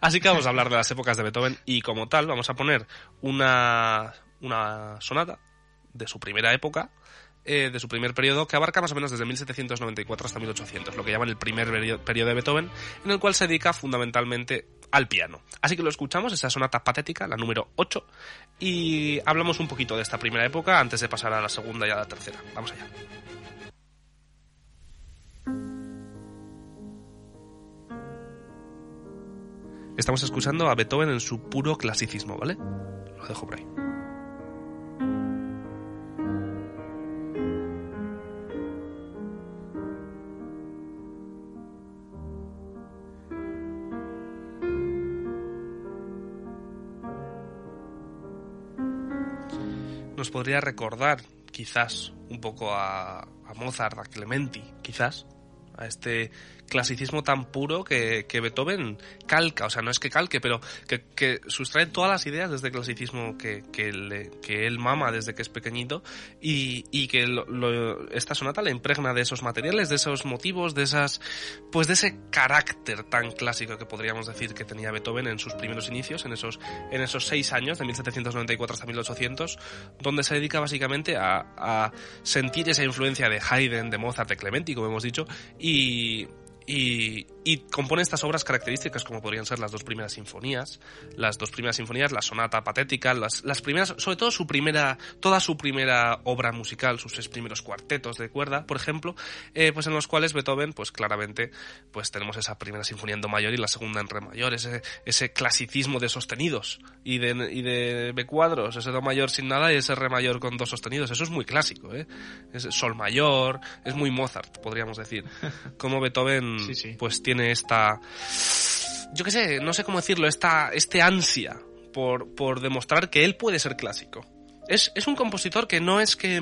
así que vamos a hablar de las épocas de Beethoven y como tal vamos a poner una, una sonata de su primera época, eh, de su primer periodo, que abarca más o menos desde 1794 hasta 1800, lo que llaman el primer periodo de Beethoven, en el cual se dedica fundamentalmente al piano. Así que lo escuchamos, esa sonata patética, la número 8, y hablamos un poquito de esta primera época antes de pasar a la segunda y a la tercera. Vamos allá. Estamos escuchando a Beethoven en su puro clasicismo, ¿vale? Lo dejo por ahí. Podría recordar, quizás, un poco a, a Mozart, a Clementi, quizás, a este clasicismo tan puro que, que, Beethoven calca, o sea, no es que calque, pero que, sustrae todas las ideas de este clasicismo que, que, le, él mama desde que es pequeñito y, y que esta sonata le impregna de esos materiales, de esos motivos, de esas, pues de ese carácter tan clásico que podríamos decir que tenía Beethoven en sus primeros inicios, en esos, en esos seis años, de 1794 hasta 1800, donde se dedica básicamente a, a sentir esa influencia de Haydn, de Mozart, de Clementi, como hemos dicho, y, y, y, compone estas obras características como podrían ser las dos primeras sinfonías, las dos primeras sinfonías, la sonata patética, las, las primeras, sobre todo su primera, toda su primera obra musical, sus seis primeros cuartetos de cuerda, por ejemplo, eh, pues en los cuales Beethoven, pues claramente, pues tenemos esa primera sinfonía en do mayor y la segunda en re mayor, ese, ese clasicismo de sostenidos y de, y de B cuadros, ese do mayor sin nada y ese re mayor con dos sostenidos, eso es muy clásico, ¿eh? Es sol mayor, es muy Mozart, podríamos decir. Como Beethoven, pues tiene esta, yo qué sé, no sé cómo decirlo, esta, este ansia por, por demostrar que él puede ser clásico. Es, es un compositor que no es que,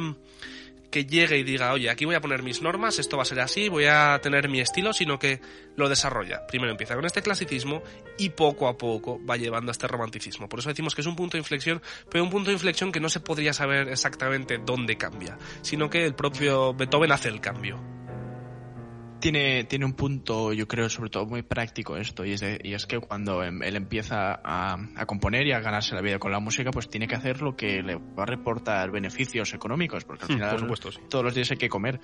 que llegue y diga, oye, aquí voy a poner mis normas, esto va a ser así, voy a tener mi estilo, sino que lo desarrolla. Primero empieza con este clasicismo y poco a poco va llevando a este romanticismo. Por eso decimos que es un punto de inflexión, pero un punto de inflexión que no se podría saber exactamente dónde cambia, sino que el propio Beethoven hace el cambio tiene, tiene un punto, yo creo, sobre todo muy práctico esto, y es, y es que cuando em, él empieza a, a, componer y a ganarse la vida con la música, pues tiene que hacer lo que le va a reportar beneficios económicos, porque al hmm, final todos los días hay que comer.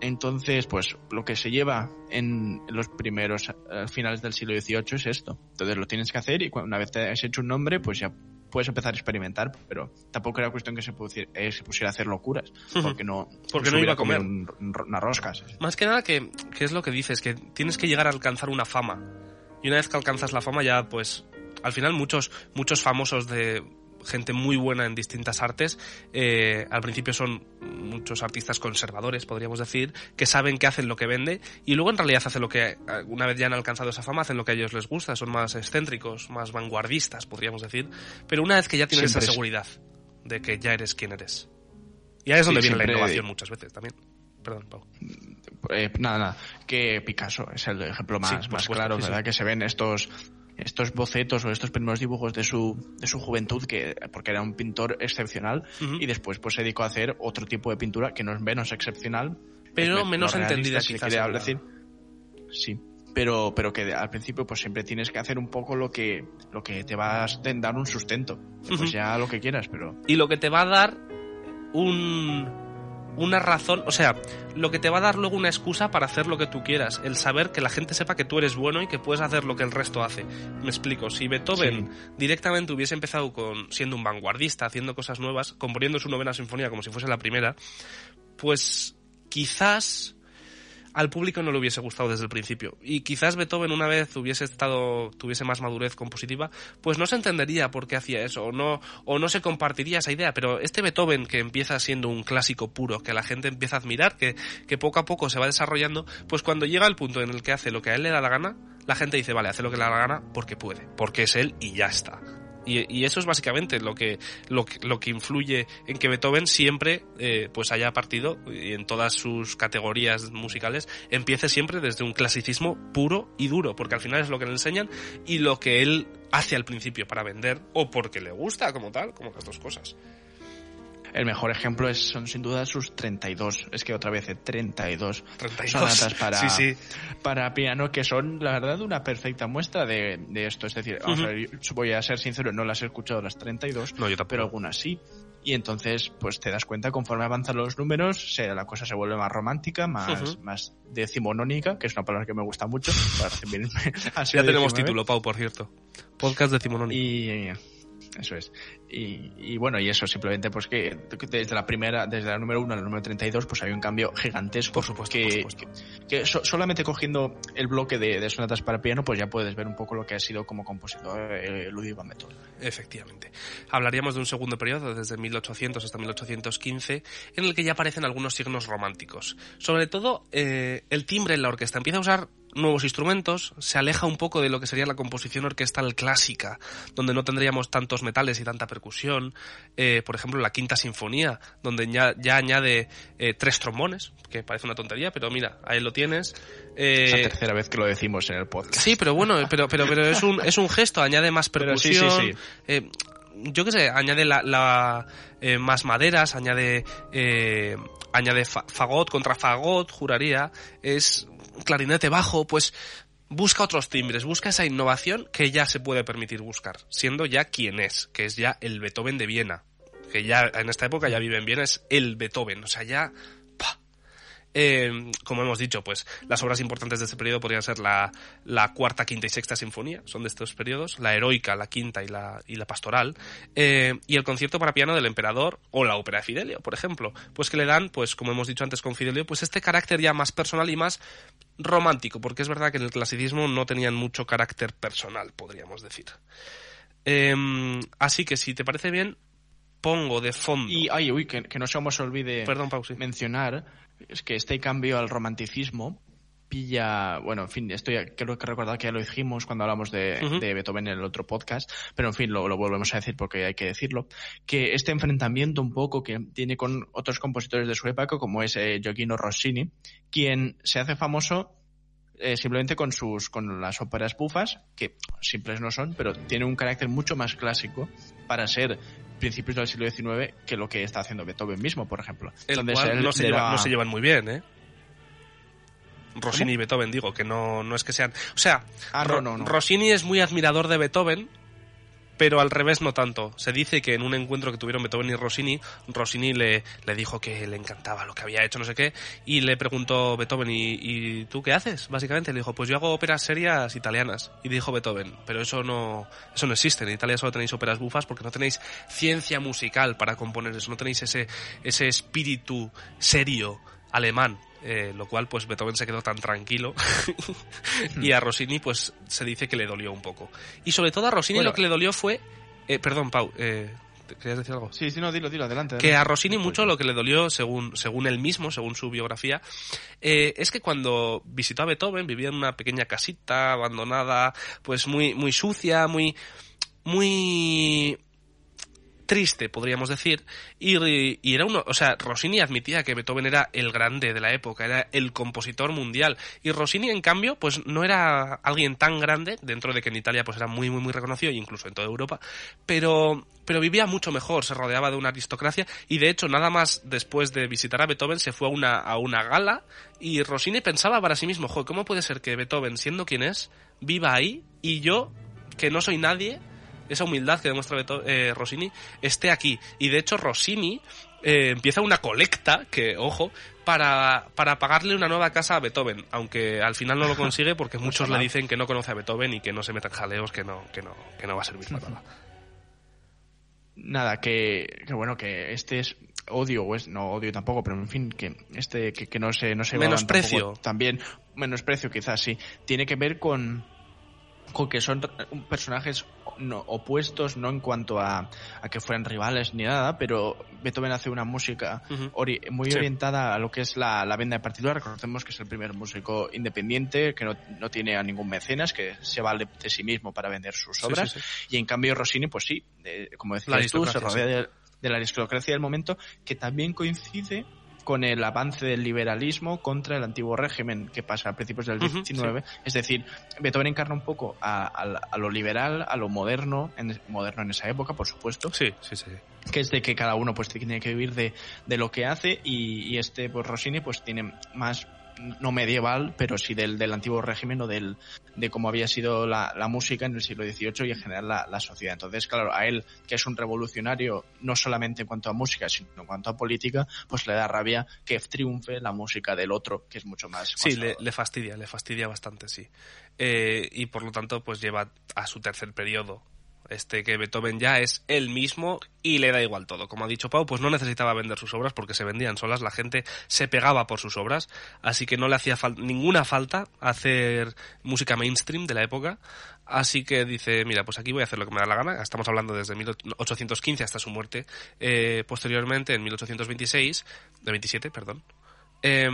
Entonces, pues lo que se lleva en los primeros finales del siglo XVIII es esto. Entonces lo tienes que hacer y una vez te has hecho un nombre, pues ya puedes empezar a experimentar, pero tampoco era cuestión que se, pusiera, eh, se pusiera a hacer locuras, porque no, porque no iba a comer unas roscas. Más que nada que, que es lo que dices, que tienes que llegar a alcanzar una fama. Y una vez que alcanzas la fama ya, pues, al final muchos, muchos famosos de gente muy buena en distintas artes. Eh, al principio son muchos artistas conservadores, podríamos decir, que saben que hacen lo que vende y luego en realidad hacen lo que, una vez ya han alcanzado esa fama, hacen lo que a ellos les gusta, son más excéntricos, más vanguardistas, podríamos decir. Pero una vez que ya tienes esa seguridad de que ya eres quien eres. Y ahí es donde viene la innovación muchas veces también. Perdón, Pau. Eh, nada, nada. Que Picasso es el ejemplo más, más claro, ¿verdad? Que se ven estos estos bocetos o estos primeros dibujos de su, de su juventud, que, porque era un pintor excepcional, y después pues se dedicó a hacer otro tipo de pintura que no es menos excepcional. Pero menos entendida quizás. decir. Sí, pero, pero que al principio pues siempre tienes que hacer un poco lo que, lo que te va a dar un sustento. Pues ya lo que quieras, pero... Y lo que te va a dar un, una razón, o sea, lo que te va a dar luego una excusa para hacer lo que tú quieras, el saber que la gente sepa que tú eres bueno y que puedes hacer lo que el resto hace. Me explico, si Beethoven directamente hubiese empezado con siendo un vanguardista, haciendo cosas nuevas, componiendo su novena sinfonía como si fuese la primera, pues quizás al público no le hubiese gustado desde el principio. Y quizás Beethoven una vez hubiese estado, tuviese más madurez compositiva, pues no se entendería por qué hacía eso, o no, o no se compartiría esa idea. Pero este Beethoven que empieza siendo un clásico puro, que la gente empieza a admirar, que, que poco a poco se va desarrollando, pues cuando llega el punto en el que hace lo que a él le da la gana, la gente dice, vale, hace lo que le da la gana porque puede, porque es él y ya está. Y, eso es básicamente lo que, lo, lo que influye en que Beethoven siempre eh, pues haya partido, y en todas sus categorías musicales, empiece siempre desde un clasicismo puro y duro, porque al final es lo que le enseñan y lo que él hace al principio para vender, o porque le gusta como tal, como las dos cosas. El mejor ejemplo es, son sin duda sus 32, es que otra vez 32, 32. sonatas para, para piano que son la verdad una perfecta muestra de, esto. Es decir, voy a ser sincero, no las he escuchado las 32, no, yo pero algunas sí. Y entonces, pues te das cuenta, conforme avanzan los números, la cosa se vuelve más romántica, más, más decimonónica, que es una palabra que me gusta mucho. ya tenemos título, Pau, por cierto. Podcast decimonónico. Y eso es. Y, bueno, y eso simplemente pues que desde la primera, desde la número 1 a la número 32, pues hay un cambio gigantesco. Por supuesto. Que, que, solamente cogiendo el bloque de, sonatas para piano, pues ya puedes ver un poco lo que ha sido como compositor eh, Ludwig van Beethoven. Efectivamente. Hablaríamos de un segundo periodo, desde 1800 hasta 1815, en el que ya aparecen algunos signos románticos. Sobre todo, eh, el timbre en la orquesta empieza a usar nuevos instrumentos, se aleja un poco de lo que sería la composición orquestal clásica, donde no tendríamos tantos metales y tanta percusión. Eh, por ejemplo, la quinta sinfonía, donde ya, ya añade eh, tres trombones, que parece una tontería, pero mira, ahí lo tienes. es la eh, tercera vez que lo decimos en el podcast. Sí, pero bueno, pero, pero, pero es, un, es un gesto, añade más percusión. yo qué sé, añade la, más maderas, añade añade fagot contra fagot, juraría, es clarinete bajo, pues busca otros timbres, busca esa innovación que ya se puede permitir buscar, siendo ya quien es, que es ya el Beethoven de Viena, que ya en esta época ya vive en Viena, es el Beethoven, o sea, ya eh, como hemos dicho, pues las obras importantes de este periodo podrían ser la, cuarta, quinta y sexta sinfonía, son de estos periodos, la heroica, la quinta y la, y la pastoral, eh, y el concierto para piano del emperador o la ópera de Fidelio, por ejemplo, pues que le dan, pues como hemos dicho antes con Fidelio, pues este carácter ya más personal y más romántico, porque es verdad que en el clasicismo no tenían mucho carácter personal, podríamos decir. Em, así que si te parece bien, pongo de fondo. Y, ay, uy, que, no se olvide Perdón, mencionar es que este cambio al romanticismo pilla, bueno, en fin, esto ya creo que recordar que ya lo dijimos cuando hablamos de, Beethoven en el otro podcast, pero en fin, lo, volvemos a decir porque hay que decirlo, que este enfrentamiento un poco que tiene con otros compositores de su época, como es eh, Giochino Rossini, quien se hace famoso eh, simplemente con sus con las óperas bufas, que simples no son, pero tiene un carácter mucho más clásico para ser principios del siglo XIX que lo que está haciendo Beethoven mismo, por ejemplo. El no, se no, se llevan muy bien, ¿eh? Rossini y Beethoven, digo, que no, no es que sean... O sea, ah, Rossini es muy admirador de Beethoven, pero al revés no tanto. Se dice que en un encuentro que tuvieron Beethoven y Rossini, Rossini le, le dijo que le encantaba lo que había hecho, no sé qué, y le preguntó Beethoven, ¿y, tú qué haces? Básicamente le dijo, pues yo hago óperas serias italianas. Y dijo Beethoven, pero eso no, eso no existe. En Italia solo tenéis óperas bufas porque no tenéis ciencia musical para componer eso, no tenéis ese, ese espíritu serio alemán eh, lo cual pues Beethoven se quedó tan tranquilo y a Rossini pues se dice que le dolió un poco. Y sobre todo a Rossini lo que le dolió fue... Eh, perdón, Pau, eh, ¿Querías decir algo? Sí, sí, no, dilo, dilo, adelante. Que a Rossini mucho lo que le dolió, según, según él mismo, según su biografía, es que cuando visitó a Beethoven vivía en una pequeña casita abandonada, pues muy, muy sucia, muy, muy triste, podríamos decir, y, era uno, o sea, Rossini admitía que Beethoven era el grande de la época, era el compositor mundial, y Rossini, en cambio, pues no era alguien tan grande, dentro de que en Italia pues era muy, muy, muy reconocido, e incluso en toda Europa, pero, pero vivía mucho mejor, se rodeaba de una aristocracia, y de hecho, nada más después de visitar a Beethoven, se fue a una, a una gala, y Rossini pensaba para sí mismo, joder, ¿cómo puede ser que Beethoven, siendo quien es, viva ahí, y yo, que no soy nadie, esa humildad que demuestra eh, Rossini, esté aquí. Y de hecho Rossini eh, empieza una colecta, que ojo, para, para pagarle una nueva casa a Beethoven, aunque al final no lo consigue porque muchos le dicen que no conoce a Beethoven y que no se metan jaleos, que no, que no, que no va a servir para nada. Nada, que, que bueno, que este es odio, o es, no odio tampoco, pero en fin, que este, que, no se, no se Menosprecio. También, menosprecio quizás, sí. Tiene que ver con que son personajes no, opuestos, no en cuanto a, a, que fueran rivales ni nada, pero Beethoven hace una música ori muy sí. orientada a lo que es la, la venda de partitura. Recordemos que es el primer músico independiente, que no, no tiene a ningún mecenas, que se vale de sí mismo para vender sus obras. Sí, sí, y en cambio Rossini, pues sí, de, como decías tú, se rodea de, de la aristocracia del momento, que también coincide con el avance del liberalismo contra el antiguo régimen que pasa a principios del XIX. Uh -huh, sí. Es decir, Beethoven encarna un poco a, a, a, lo liberal, a lo moderno, en, moderno en esa época, por supuesto. Sí, sí, sí. Que es de que cada uno pues tiene que vivir de, de lo que hace y, y este pues Rossini pues tiene más no medieval, pero sí del, del antiguo régimen o del, de cómo había sido la, la música en el siglo XVIII y en general la, la, sociedad. Entonces, claro, a él, que es un revolucionario, no solamente en cuanto a música, sino en cuanto a política, pues le da rabia que triunfe la música del otro, que es mucho más. Sí, le, le, fastidia, le fastidia bastante, sí. Eh, y por lo tanto, pues lleva a su tercer periodo este que Beethoven ya es él mismo y le da igual todo. Como ha dicho Pau, pues no necesitaba vender sus obras porque se vendían solas, la gente se pegaba por sus obras, así que no le hacía ninguna falta hacer música mainstream de la época. Así que dice, mira, pues aquí voy a hacer lo que me da la gana. Estamos hablando desde 1815 hasta su muerte eh, posteriormente en 1826, de 27, perdón. Eh,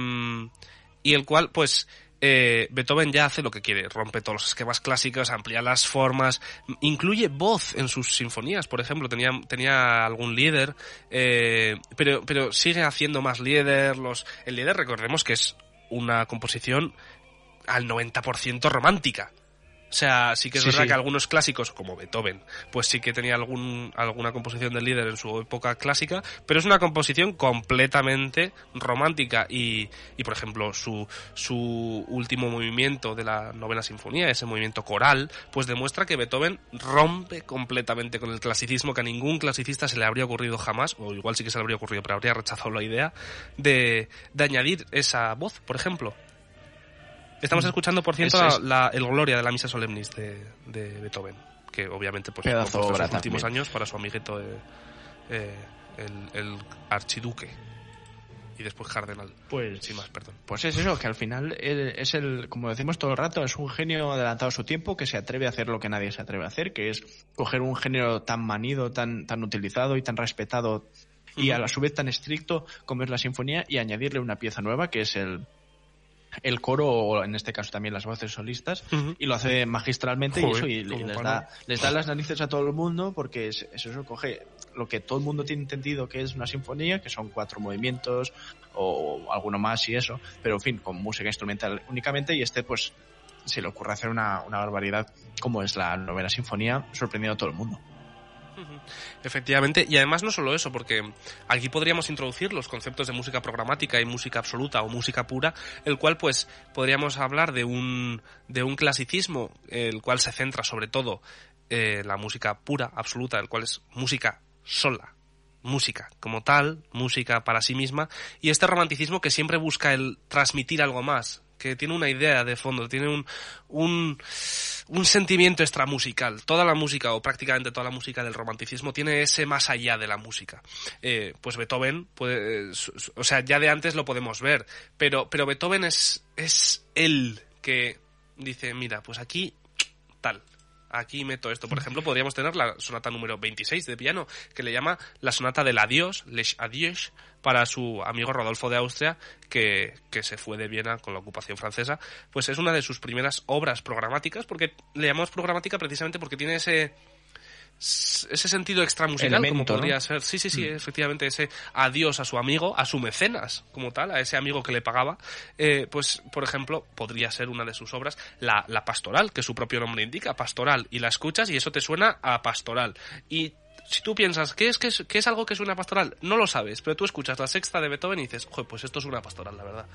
y el cual, pues, eh, Beethoven ya hace lo que quiere, rompe todos los esquemas clásicos, amplía las formas, incluye voz en sus sinfonías, por ejemplo, tenía, tenía algún líder, eh, pero, pero sigue haciendo más líder, los, el líder recordemos que es una composición al 90% romántica. O sea, sí que es sí, verdad sí. que algunos clásicos, como Beethoven, pues sí que tenía algún, alguna composición del líder en su época clásica, pero es una composición completamente romántica y, y por ejemplo, su, su último movimiento de la novena sinfonía, ese movimiento coral, pues demuestra que Beethoven rompe completamente con el clasicismo que a ningún clasicista se le habría ocurrido jamás, o igual sí que se le habría ocurrido, pero habría rechazado la idea de, de añadir esa voz, por ejemplo. Estamos escuchando, por cierto, es. La, la, el Gloria de la Misa Solemnis de, de Beethoven, que obviamente pues en los últimos años para su amiguito eh, eh, el, el, archiduque y después cardenal. Pues sin más, perdón. Pues es eso, que al final es el, como decimos todo el rato, es un genio adelantado a su tiempo que se atreve a hacer lo que nadie se atreve a hacer, que es coger un género tan manido, tan, tan utilizado y tan respetado y a la su vez tan estricto como es la sinfonía y añadirle una pieza nueva que es el el coro o en este caso también las voces solistas uh -huh. y lo hace magistralmente Joder, y eso y, y les, da, les da las narices a todo el mundo porque es, eso, eso coge lo que todo el mundo tiene entendido que es una sinfonía que son cuatro movimientos o, o alguno más y eso pero en fin con música instrumental únicamente y este pues se le ocurre hacer una, una barbaridad como es la novena sinfonía sorprendiendo a todo el mundo Efectivamente, y además no solo eso, porque aquí podríamos introducir los conceptos de música programática y música absoluta o música pura, el cual pues podríamos hablar de un, de un clasicismo, el cual se centra sobre todo en la música pura, absoluta, el cual es música sola, música como tal, música para sí misma, y este romanticismo que siempre busca el transmitir algo más, que tiene una idea de fondo, tiene un, un, sentimiento extramusical. Toda la música, o prácticamente toda la música del romanticismo, tiene ese más allá de la música. Eh, pues Beethoven, pues, o sea, ya de antes lo podemos ver, pero, pero Beethoven es, es él que dice, mira, pues aquí tal, aquí meto esto. Por ejemplo, podríamos tener la sonata número 26 de piano, que le llama la sonata del adiós, Les Adieux, para su amigo Rodolfo de Austria, que, que, se fue de Viena con la ocupación francesa. Pues es una de sus primeras obras programáticas, porque le llamamos programática precisamente porque tiene ese ese sentido extramusical Elemento, como podría ¿no? ser sí sí sí mm. efectivamente ese adiós a su amigo a su mecenas como tal a ese amigo que le pagaba eh, pues por ejemplo podría ser una de sus obras la, la pastoral que su propio nombre indica pastoral y la escuchas y eso te suena a pastoral y si tú piensas ¿qué es, qué es, qué es algo que es una pastoral, no lo sabes, pero tú escuchas la sexta de Beethoven y dices, Joder, pues esto es una pastoral, la verdad.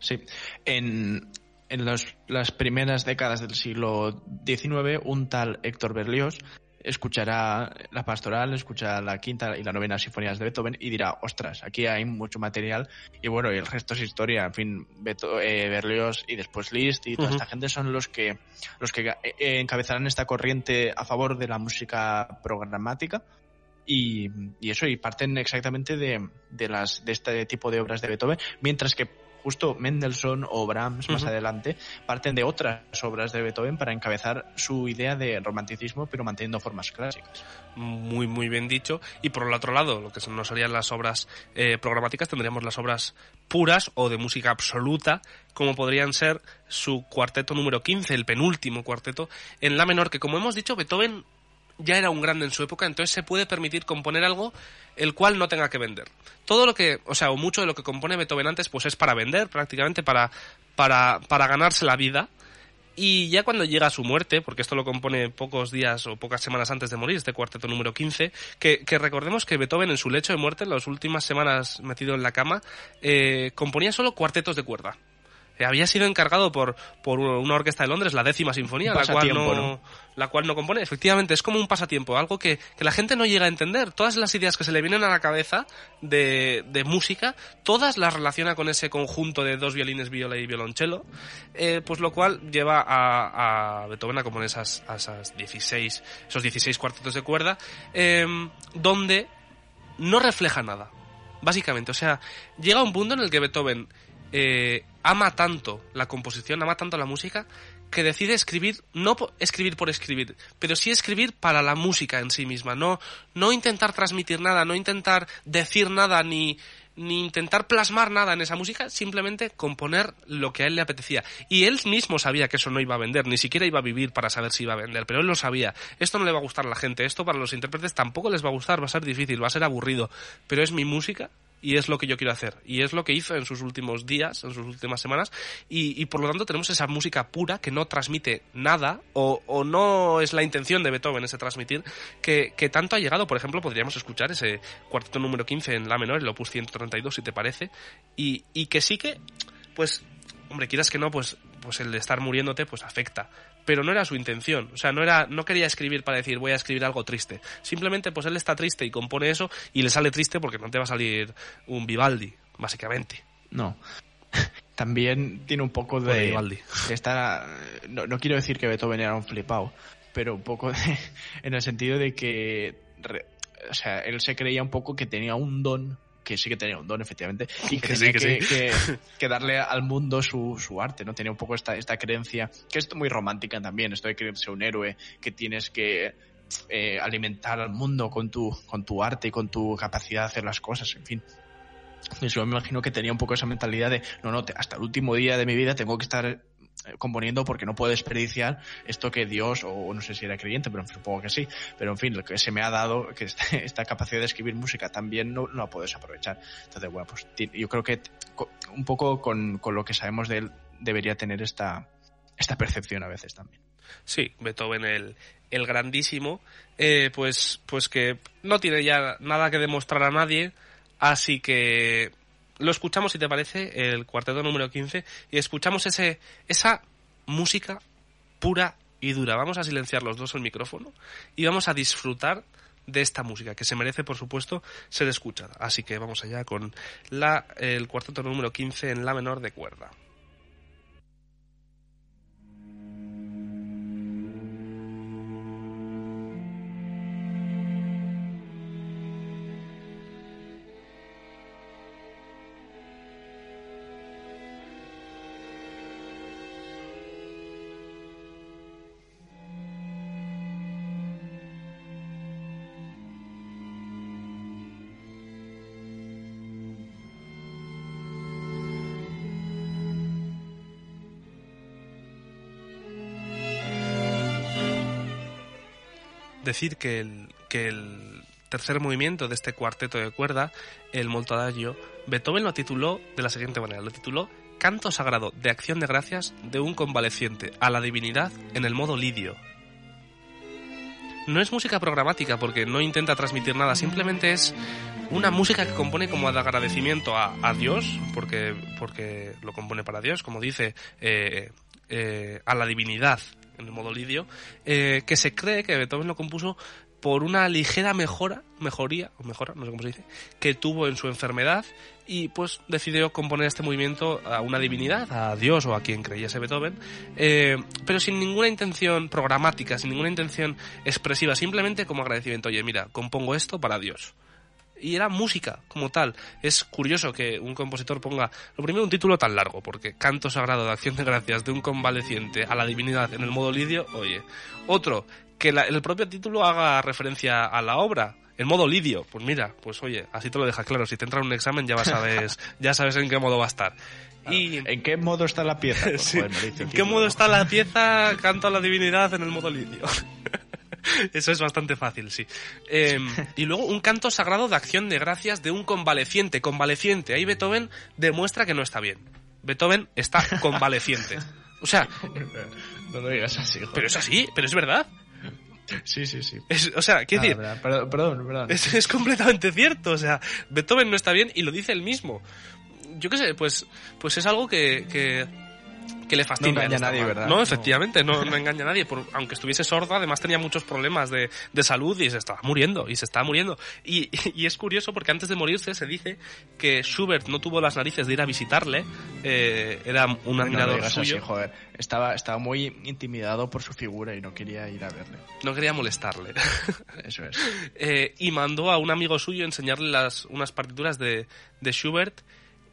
Sí. En, en los, las primeras décadas del siglo XIX, un tal Héctor Berlioz escuchará la pastoral, escuchará la quinta y la novena sinfonías de Beethoven y dirá, ostras, aquí hay mucho material y bueno, y el resto es historia, en fin, Beto, eh, Berlioz y después Liszt y toda uh -huh. esta gente son los que los que eh, encabezarán esta corriente a favor de la música programática y, y eso, y parten exactamente de, de, las, de este tipo de obras de Beethoven, mientras que justo Mendelssohn o Brahms más adelante parten de otras obras de Beethoven para encabezar su idea de romanticismo, pero manteniendo formas clásicas. Muy, muy bien dicho. Y por el otro lado, lo que no serían las obras eh, programáticas, tendríamos las obras puras o de música absoluta, como podrían ser su cuarteto número 15, el penúltimo cuarteto en la menor, que como hemos dicho, Beethoven ya era un grande en su época, entonces se puede permitir componer algo el cual no tenga que vender. Todo lo que, o sea, o mucho de lo que compone Beethoven antes, pues es para vender, prácticamente para, para, para ganarse la vida. Y ya cuando llega a su muerte, porque esto lo compone pocos días o pocas semanas antes de morir, este cuarteto número 15, que, que recordemos que Beethoven en su lecho de muerte, en las últimas semanas metido en la cama, eh, componía solo cuartetos de cuerda había sido encargado por, por una orquesta de Londres, la décima sinfonía, la cual no, la cual no compone. Efectivamente, es como un pasatiempo, algo que, que, la gente no llega a entender. Todas las ideas que se le vienen a la cabeza de, de música, todas las relaciona con ese conjunto de dos violines, viola y violonchelo, eh, pues lo cual lleva a, a Beethoven a componer esas, a esas 16, esos 16 cuartetos de cuerda, eh, donde no refleja nada. Básicamente, o sea, llega un punto en el que Beethoven eh, ama tanto la composición, ama tanto la música, que decide escribir, no escribir por escribir, pero sí escribir para la música en sí misma, no, no intentar transmitir nada, no intentar decir nada, ni, ni intentar plasmar nada en esa música, simplemente componer lo que a él le apetecía. Y él mismo sabía que eso no iba a vender, ni siquiera iba a vivir para saber si iba a vender, pero él lo sabía. Esto no le va a gustar a la gente, esto para los intérpretes tampoco les va a gustar, va a ser difícil, va a ser aburrido, pero es mi música y es lo que yo quiero hacer. Y es lo que hizo en sus últimos días, en sus últimas semanas, y, por lo tanto tenemos esa música pura que no transmite nada, o, o no es la intención de Beethoven ese transmitir, que, que, tanto ha llegado, por ejemplo, podríamos escuchar ese cuarteto número 15 en La menor, el opus 132, si te parece, y, y que sí que, pues, hombre, quieras que no, pues, pues el estar muriéndote, pues afecta pero no era su intención. O sea, no era, no quería escribir para decir voy a escribir algo triste. Simplemente, pues él está triste y compone eso y le sale triste porque no te va a salir un Vivaldi, básicamente. No. También tiene un poco de. Vivaldi. No, no, quiero decir que Beethoven era un flipado, pero un poco de, en el sentido de que. o sea, él se creía un poco que tenía un don que sí que tenía un don, efectivamente, y que, tenía que, darle al mundo su, su, arte, ¿no? Tenía un poco esta, esta creencia, que es muy romántica también, esto de creerse un héroe, que tienes que eh, alimentar al mundo con tu, con tu arte y con tu capacidad de hacer las cosas, en fin. Yo me imagino que tenía un poco esa mentalidad de, no, no, hasta el último día de mi vida tengo que estar componiendo porque no puedo desperdiciar esto que Dios, o no sé si era creyente, pero supongo que sí, pero en fin, lo que se me ha dado, que esta capacidad de escribir música también no, no la puedes aprovechar. Entonces, bueno, pues yo creo que un poco con, con lo que sabemos de él debería tener esta, esta percepción a veces también. Sí, Beethoven el, el grandísimo, eh, pues, pues que no tiene ya nada que demostrar a nadie, así que lo escuchamos, si te parece, el cuarteto número 15, y escuchamos ese, esa música pura y dura. Vamos a silenciar los dos el micrófono y vamos a disfrutar de esta música, que se merece, por supuesto, ser escuchada. Así que vamos allá con la, el cuarteto número 15 en la menor de cuerda. Decir que el, que el tercer movimiento de este cuarteto de cuerda, el Molto Adagio, Beethoven lo tituló de la siguiente manera, lo tituló Canto Sagrado de Acción de Gracias de un convaleciente a la divinidad en el modo lidio. No es música programática porque no intenta transmitir nada, simplemente es una música que compone como de agradecimiento a, Dios, porque, porque lo compone para Dios, como dice, eh, eh, a la divinidad en el modo lidio, eh, que se cree que Beethoven lo compuso por una ligera mejora, mejoría, o mejora, no sé cómo se dice, que tuvo en su enfermedad y pues decidió componer este movimiento a una divinidad, a Dios o a quien creyese Beethoven, eh, pero sin ninguna intención programática, sin ninguna intención expresiva, simplemente como agradecimiento, oye, mira, compongo esto para Dios. Y era música como tal. Es curioso que un compositor ponga, lo primero, un título tan largo, porque Canto Sagrado de Acción de Gracias de un convaleciente a la divinidad en el modo lidio, oye. Otro, que el propio título haga referencia a la obra, el modo lidio, pues mira, pues oye, así te lo deja claro. Si te entra un examen ya sabes, ya sabes en qué modo va a estar. Y, ¿En qué modo está la pieza? ¿En qué modo está la pieza? Canto a la divinidad en el modo lidio. Eso es bastante fácil, sí. Em, y luego un canto sagrado de acción de gracias de un convaleciente. Convaleciente. Ahí Beethoven demuestra que no está bien. Beethoven está convaleciente. O sea... No lo digas así. Pero es así, pero es verdad. Sí, sí, sí. o sea, ¿qué decir? perdón, perdón, Es, completamente cierto. O sea, Beethoven no está bien y lo dice él mismo. Yo qué sé, pues, pues es algo que, que que le fastidia. No engaña a nadie, ¿verdad? No, efectivamente, no, no engaña a nadie. Por, aunque estuviese sordo, además tenía muchos problemas de, de, salud y se estaba muriendo, y se estaba muriendo. Y, y, es curioso porque antes de morirse se dice que Schubert no tuvo las narices de ir a visitarle, eh, era un admirador suyo. joder. Estaba, estaba muy intimidado por su figura y no quería ir a verle. No quería molestarle. Eso es. Eh, y mandó a un amigo suyo enseñarle las, unas partituras de, de Schubert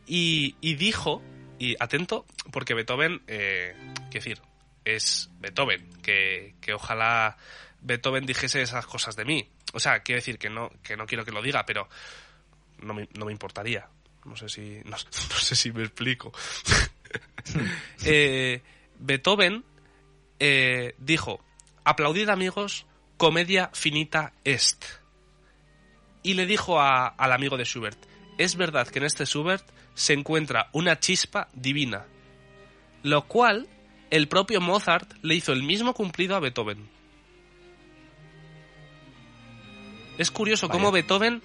y, y dijo y atento, porque Beethoven, eh, decir, es Beethoven, que, que ojalá Beethoven dijese esas cosas de mí. O sea, quiero decir que no, que no quiero que lo diga, pero no me, no me importaría. No sé si, no, sé si me explico. eh, Beethoven eh, dijo, aplaudid amigos, comedia finita est. Y le dijo a, al amigo de Schubert, es verdad que en este Schubert se encuentra una chispa divina, lo cual el propio Mozart le hizo el mismo cumplido a Beethoven. Es curioso cómo Beethoven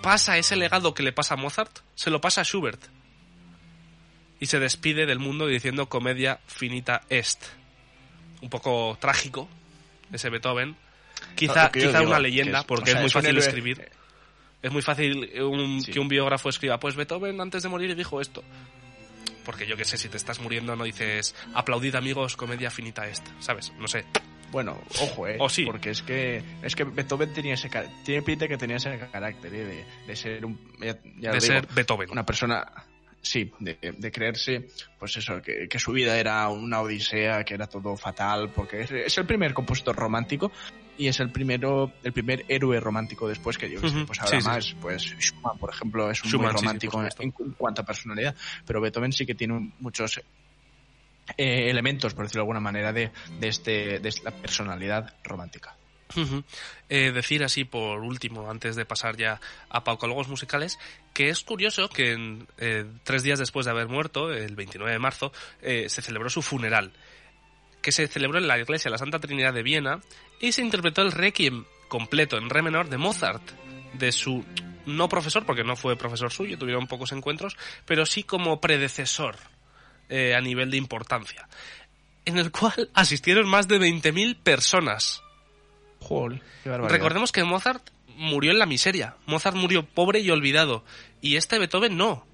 pasa ese legado que le pasa a Mozart, se lo pasa a Schubert. Y se despide del mundo diciendo comedia finita est. Un poco trágico, ese Beethoven. Quizá, quizá una leyenda, porque es muy fácil escribir. Es muy fácil que un biógrafo escriba, pues Beethoven antes de morir dijo esto. Porque yo que sé, si te estás muriendo no dices, aplaudid amigos, comedia finita esta, ¿sabes? No sé. Bueno, ojo, eh. O sí. Porque es que, es que Beethoven tenía ese, tiene pinta que tenía ese carácter, ¿eh? de, de, ser un, de ser Beethoven. Una persona, sí, de, creerse, pues eso, que, su vida era una odisea, que era todo fatal, porque es, el primer compositor romántico y es el primero, el primer héroe romántico después que yo, pues ahora más, pues Schumann, por ejemplo, es un muy romántico en, cuanto a personalidad, pero Beethoven sí que tiene muchos eh, elementos, por decirlo de alguna manera, de, de, este, de esta personalidad romántica. Eh, decir así por último, antes de pasar ya a paucólogos musicales, que es curioso que eh, tres días después de haber muerto, el 29 de marzo, eh, se celebró su funeral, que se celebró en la iglesia la Santa Trinidad de Viena y se interpretó el requiem completo en re menor de Mozart, de su no profesor, porque no fue profesor suyo, tuvieron pocos encuentros, pero sí como predecesor a nivel de importancia, en el cual asistieron más de 20.000 personas Recordemos que Mozart murió en la miseria. Mozart murió pobre y olvidado. Y este Beethoven no.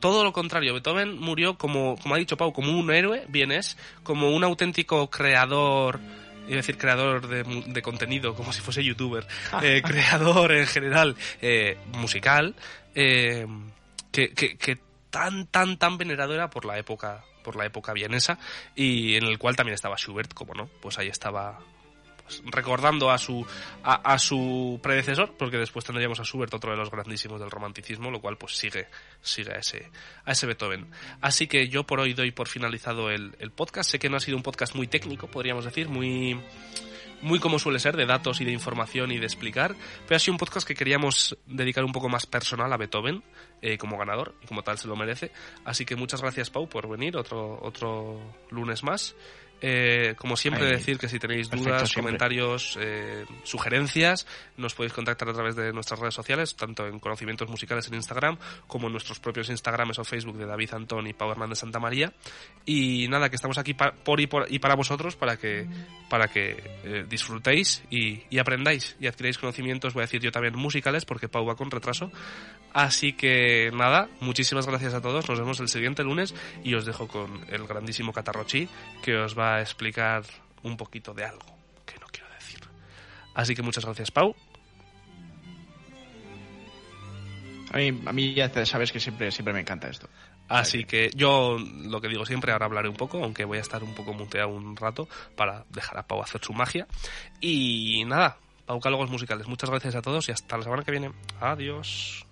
Todo lo contrario. Beethoven murió como, como ha dicho Pau, como un héroe, bien es, como un auténtico creador iba a decir creador de, contenido, como si fuese youtuber, eh, creador en general eh, musical, eh, que, que, que, tan, tan, tan venerado era por la época por la época vienesa y en el cual también estaba Schubert, como no, pues ahí estaba recordando a su, a, su predecesor, porque después tendríamos a Schubert, otro de los grandísimos del romanticismo, lo cual pues sigue, sigue a ese, a ese Beethoven. Así que yo por hoy doy por finalizado el, el podcast. Sé que no ha sido un podcast muy técnico, podríamos decir, muy muy como suele ser, de datos y de información y de explicar, pero ha sido un podcast que queríamos dedicar un poco más personal a Beethoven eh, como ganador y como tal se lo merece. Así que muchas gracias Pau por venir otro, otro lunes más. Eh, como siempre, decir que si tenéis dudas, comentarios, eh, sugerencias, nos podéis contactar a través de nuestras redes sociales, tanto en Conocimientos Musicales en Instagram, como en nuestros propios Instagrams o Facebook de David Antón y Pau Hernández Santa María. Y nada, que estamos aquí por, y, por y para vosotros para que, para que eh, disfrutéis y, y, aprendáis y adquiráis conocimientos, voy a decir yo también musicales, porque Pau va con retraso. Así que nada, muchísimas gracias a todos, nos vemos el siguiente lunes y os dejo con el grandísimo Catarrochi que os va a explicar un poquito de algo que no quiero decir. Así que muchas gracias, Pau. A mí, a mí ya sabes que siempre, siempre me encanta esto. Así que yo lo que digo siempre, ahora hablaré un poco, aunque voy a estar un poco muteado un rato para dejar a Pau hacer su magia. Y nada, Paucálogos Musicales, muchas gracias a todos y hasta la semana que viene. Adiós.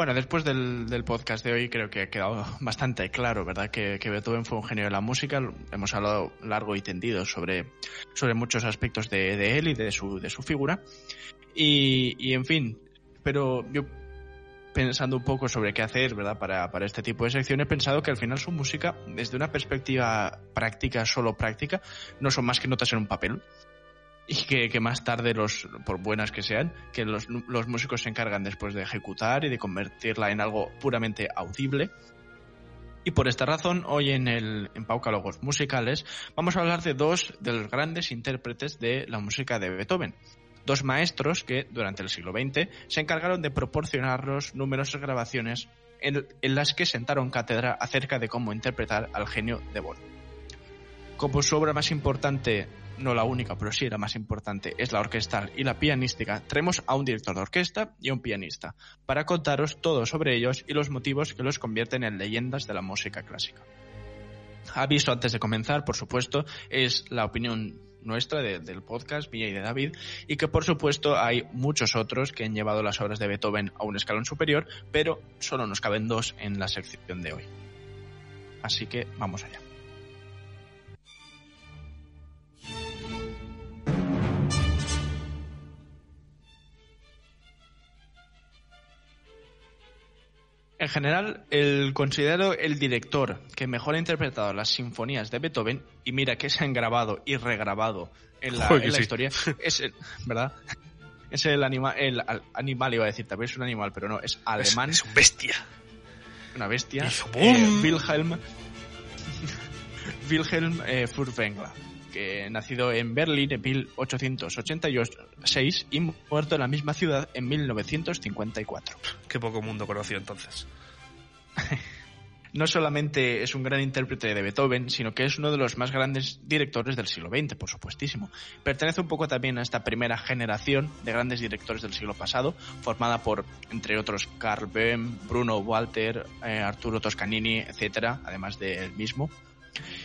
Bueno, después del, podcast de hoy creo que ha quedado bastante claro, ¿verdad? Que, Beethoven fue un genio de la música. Hemos hablado largo y tendido sobre, sobre muchos aspectos de, él y de su, de su figura. Y, en fin, pero yo pensando un poco sobre qué hacer, ¿verdad? Para, para este tipo de sección, he pensado que al final su música, desde una perspectiva práctica, solo práctica, no son más que notas en un papel y que, más tarde, los, por buenas que sean, que los, los músicos se encargan después de ejecutar y de convertirla en algo puramente audible. Y por esta razón, hoy en el en Paucálogos Musicales vamos a hablar de dos de los grandes intérpretes de la música de Beethoven. Dos maestros que, durante el siglo XX, se encargaron de proporcionarnos numerosas grabaciones en, en las que sentaron cátedra acerca de cómo interpretar al genio de Bonn. Como su obra más importante no la única, pero sí la más importante, es la orquestal y la pianística, traemos a un director de orquesta y a un pianista, para contaros todo sobre ellos y los motivos que los convierten en leyendas de la música clásica. Aviso antes de comenzar, por supuesto, es la opinión nuestra del podcast, mía y de David, y que por supuesto hay muchos otros que han llevado las obras de Beethoven a un escalón superior, pero solo nos caben dos en la sección de hoy. Así que vamos allá. En general, el considero el director que mejor ha interpretado las sinfonías de Beethoven, y mira que se han grabado y regrabado en la, historia, es el, ¿verdad? Es el animal, el animal iba a decir, también es un animal, pero no, es alemán. Es, un bestia. Una bestia. Eh, Wilhelm, Wilhelm eh, Furtwängler, que nacido en Berlín en 1886 y muerto en la misma ciudad en 1954. Qué poco mundo conoció entonces. no solamente es un gran intérprete de Beethoven, sino que es uno de los más grandes directores del siglo XX, por supuestísimo. Pertenece un poco también a esta primera generación de grandes directores del siglo pasado, formada por, entre otros, Carl Böhm, Bruno Walter, eh, Arturo Toscanini, etcétera, además de él mismo.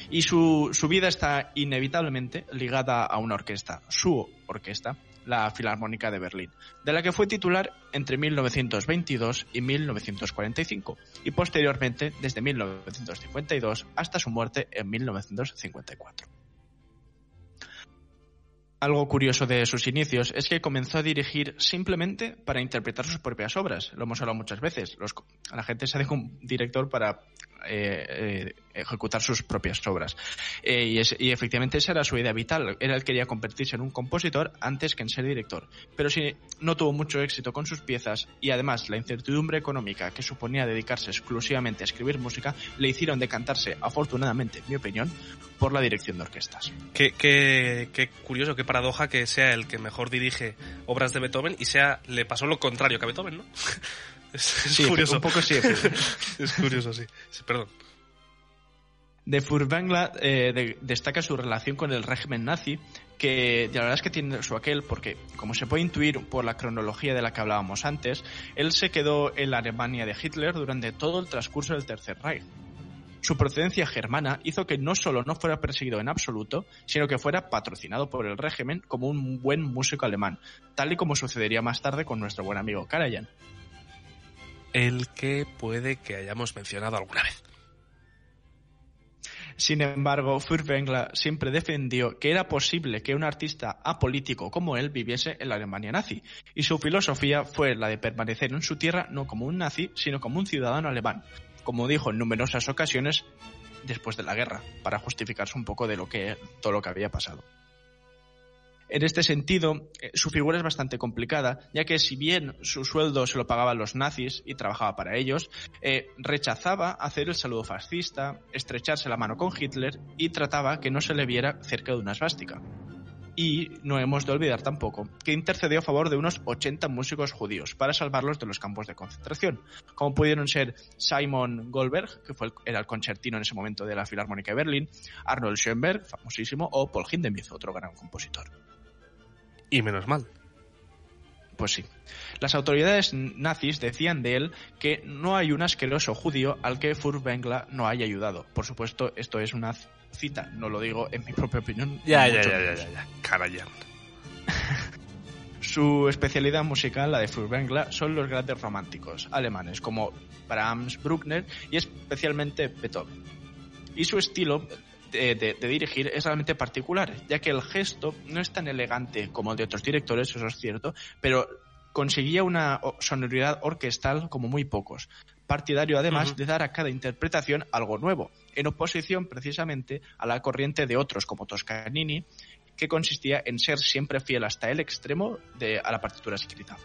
Y su, su vida está inevitablemente ligada a una orquesta, su orquesta, la Filarmónica de Berlín, de la que fue titular entre 1922 y 1945 y posteriormente desde 1952 hasta su muerte en 1954. Algo curioso de sus inicios es que comenzó a dirigir simplemente para interpretar sus propias obras. Lo hemos hablado muchas veces. la gente se deja un director para eh, eh, ejecutar sus propias obras. Eh, y, efectivamente esa era su idea vital. Era él quería convertirse en un compositor antes que en ser director. Pero si no tuvo mucho éxito con sus piezas y además la incertidumbre económica que suponía dedicarse exclusivamente a escribir música le hicieron decantarse, afortunadamente, en mi opinión, por la dirección de orquestas. Qué, qué, curioso, qué paradoja que sea el que mejor dirige obras de Beethoven y sea le pasó lo contrario que a Beethoven, ¿no? Es, curioso. Un poco sí. es curioso, sí. Perdón. De Furtwängler eh, destaca su relación con el régimen nazi, que la verdad es que tiene su aquel, porque como se puede intuir por la cronología de la que hablábamos antes, él se quedó en la Alemania de Hitler durante todo el transcurso del Tercer Reich. Su procedencia germana hizo que no solo no fuera perseguido en absoluto, sino que fuera patrocinado por el régimen como un buen músico alemán, tal y como sucedería más tarde con nuestro buen amigo Karajan el que puede que hayamos mencionado alguna vez. Sin embargo, Furtwängler siempre defendió que era posible que un artista apolítico como él viviese en la Alemania nazi, y su filosofía fue la de permanecer en su tierra no como un nazi, sino como un ciudadano alemán, como dijo en numerosas ocasiones después de la guerra, para justificarse un poco de lo que todo lo que había pasado. En este sentido, eh, su figura es bastante complicada, ya que si bien su sueldo se lo pagaban los nazis y trabajaba para ellos, eh, rechazaba hacer el saludo fascista, estrecharse la mano con Hitler y trataba que no se le viera cerca de una svástica. Y no hemos de olvidar tampoco que intercedió a favor de unos 80 músicos judíos para salvarlos de los campos de concentración, como pudieron ser Simon Goldberg, que fue el, era el concertino en ese momento de la Filarmónica de Berlín, Arnold Schoenberg, famosísimo, o Paul Hindemith, otro gran compositor. Y menos mal. Pues sí. Las autoridades nazis decían de él que no hay un asqueroso judío al que Furtwängler no haya ayudado. Por supuesto, esto es una cita, no lo digo en mi propia opinión. Ya, ya, ya, ya, ya, Carayán. Su especialidad musical, la de Furtwängler, son los grandes románticos alemanes como Brahms, Bruckner y especialmente Beethoven. Y su estilo de, de, de, dirigir es realmente particular, ya que el gesto no es tan elegante como el de otros directores, eso es cierto, pero conseguía una sonoridad orquestal como muy pocos. Partidario además uh -huh. de dar a cada interpretación algo nuevo, en oposición precisamente a la corriente de otros como Toscanini, que consistía en ser siempre fiel hasta el extremo de, a la partitura escrita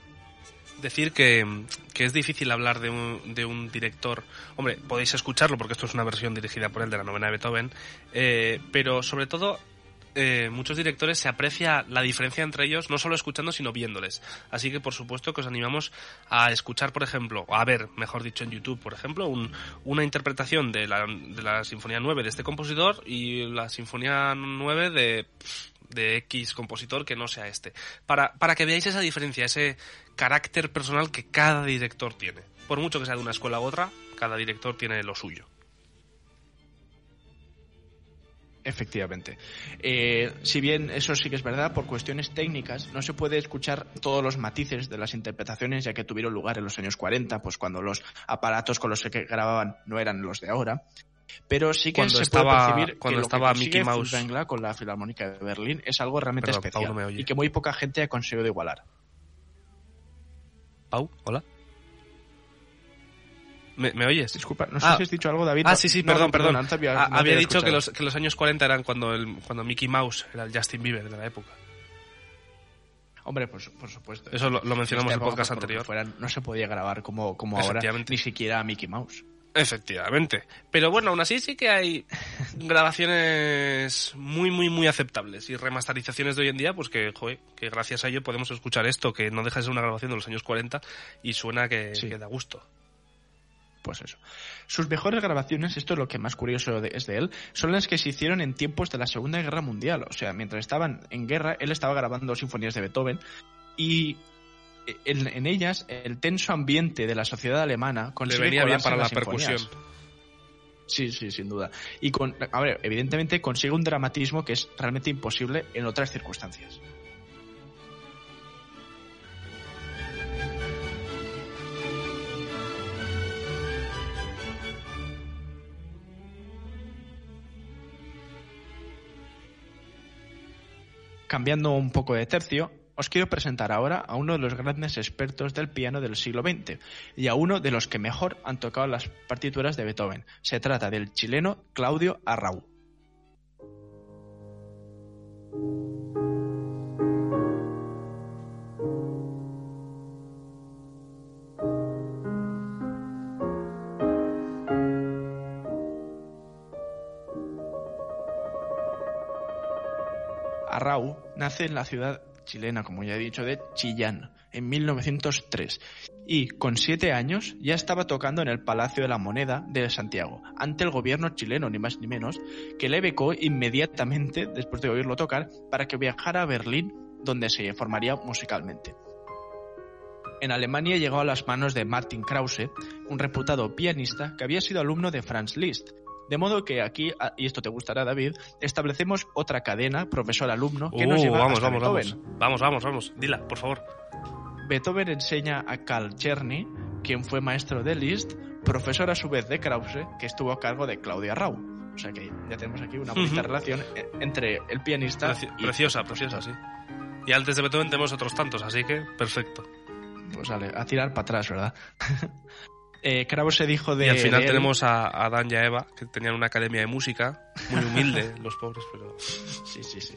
decir que, que, es difícil hablar de un, de un, director. Hombre, podéis escucharlo porque esto es una versión dirigida por él de la novena de Beethoven, eh, pero sobre todo. Eh, muchos directores se aprecia la diferencia entre ellos no solo escuchando sino viéndoles así que por supuesto que os animamos a escuchar por ejemplo a ver mejor dicho en YouTube por ejemplo un, una interpretación de la, de la sinfonía 9 de este compositor y la sinfonía 9 de de X compositor que no sea este. Para, para que veáis esa diferencia, ese carácter personal que cada director tiene. Por mucho que sea de una escuela u otra, cada director tiene lo suyo. Efectivamente. Eh, si bien eso sí que es verdad, por cuestiones técnicas no se puede escuchar todos los matices de las interpretaciones ya que tuvieron lugar en los años 40, pues cuando los aparatos con los que grababan no eran los de ahora. Pero sí que cuando se estaba, puede percibir cuando que estaba lo que Mickey Mouse con la Filarmónica de Berlín es algo realmente Perdón, especial y que muy poca gente ha conseguido igualar. Pau, hola. ¿Me, me oyes? Disculpa, no sé si has dicho algo, David. Ah, sí, sí, No, perdón, perdón. había, Ah, había dicho que los, que los años 40 eran cuando, el, cuando Mickey Mouse era el Justin Bieber de la época. Hombre, por, por supuesto. Eso lo, lo mencionamos en el podcast anterior. fuera, no se podía grabar como, como ahora, ni siquiera a Mickey Mouse. Efectivamente. Pero bueno, aún así sí que hay grabaciones muy, muy, muy aceptables y remasterizaciones de hoy en día, pues que, joder, que gracias a ello podemos escuchar esto, que no deja de ser una grabación de los años 40 y suena que, Sí. que da gusto. Pues eso. Sus mejores grabaciones, esto es lo que más curioso de- es de él, son las que se hicieron en tiempos de la Segunda Guerra Mundial. O sea, mientras estaban en guerra, él estaba grabando sinfonías de Beethoven y en, en ellas el tenso ambiente de la sociedad alemana Le consigue venía bien para la las sinfonías. percusión. Sí, sí, sin duda. Y con, a ver, evidentemente consigue un dramatismo que es realmente imposible en otras circunstancias. Cambiando un poco de tercio, os quiero presentar ahora a uno de los grandes expertos del piano del siglo XX y a uno de los que mejor han tocado las partituras de Beethoven. Se trata del chileno Claudio Arrau. Nace en la ciudad chilena, como ya he dicho, de Chillán, en 1903, y con siete años ya estaba tocando en el Palacio de la Moneda de Santiago, ante el gobierno chileno, ni más ni menos, que le becó inmediatamente, después de oírlo tocar, para que viajara a Berlín, donde se formaría musicalmente. En Alemania llegó a las manos de Martin Krause, un reputado pianista que había sido alumno de Franz Liszt, de modo que aquí, ah, y esto te gustará David, establecemos otra cadena profesor-alumno que nos Uh, lleva vamos, hasta vamos, Beethoven. vamos. Vamos, vamos, vamos. Dila, por favor. Beethoven enseña a Karl Czerny, quien fue maestro de Liszt, profesor a su vez de Krause, que estuvo a cargo de Claudia Rau. O sea que ya tenemos aquí una bonita relación eh, entre el pianista Preci- y... preciosa, preciosa, sí. Y antes de Beethoven tenemos otros tantos, así que perfecto. Pues vale, a tirar para atrás, ¿verdad? eh, Krause dijo de... y al final de tenemos a, a Dan y a Eva, que tenían una academia de música, muy humilde, los pobres, pero... Sí, sí, sí.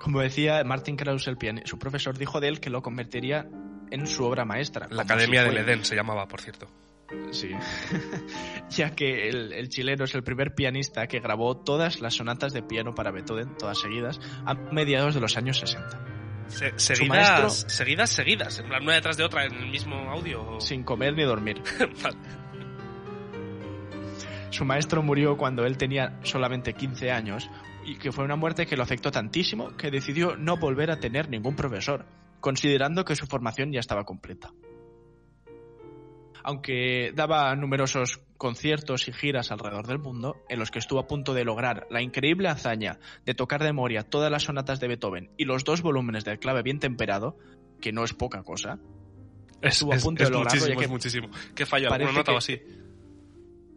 Como decía Martin Krauss, el pianista, su profesor dijo de él que lo convertiría en su obra maestra. La Academia del Edén se llamaba, por cierto. Sí, ya que el, el, chileno es el primer pianista que grabó todas las sonatas de piano para Beethoven, todas seguidas, a mediados de los años 60. Se, seguidas, seguidas, seguidas, en plan una detrás de otra en el mismo audio. Sin comer ni dormir. vale. Su maestro murió cuando él tenía solamente 15 años y que fue una muerte que lo afectó tantísimo que decidió no volver a tener ningún profesor, considerando que su formación ya estaba completa. Aunque daba numerosos conciertos y giras alrededor del mundo, en los que estuvo a punto de lograr la increíble hazaña de tocar de memoria todas las sonatas de Beethoven y los dos volúmenes del clave bien temperado, que no es poca cosa, estuvo a punto de lograrlo. Muchísimo, que es muchísimo. ¿Qué falla? ¿Alguna nota o así?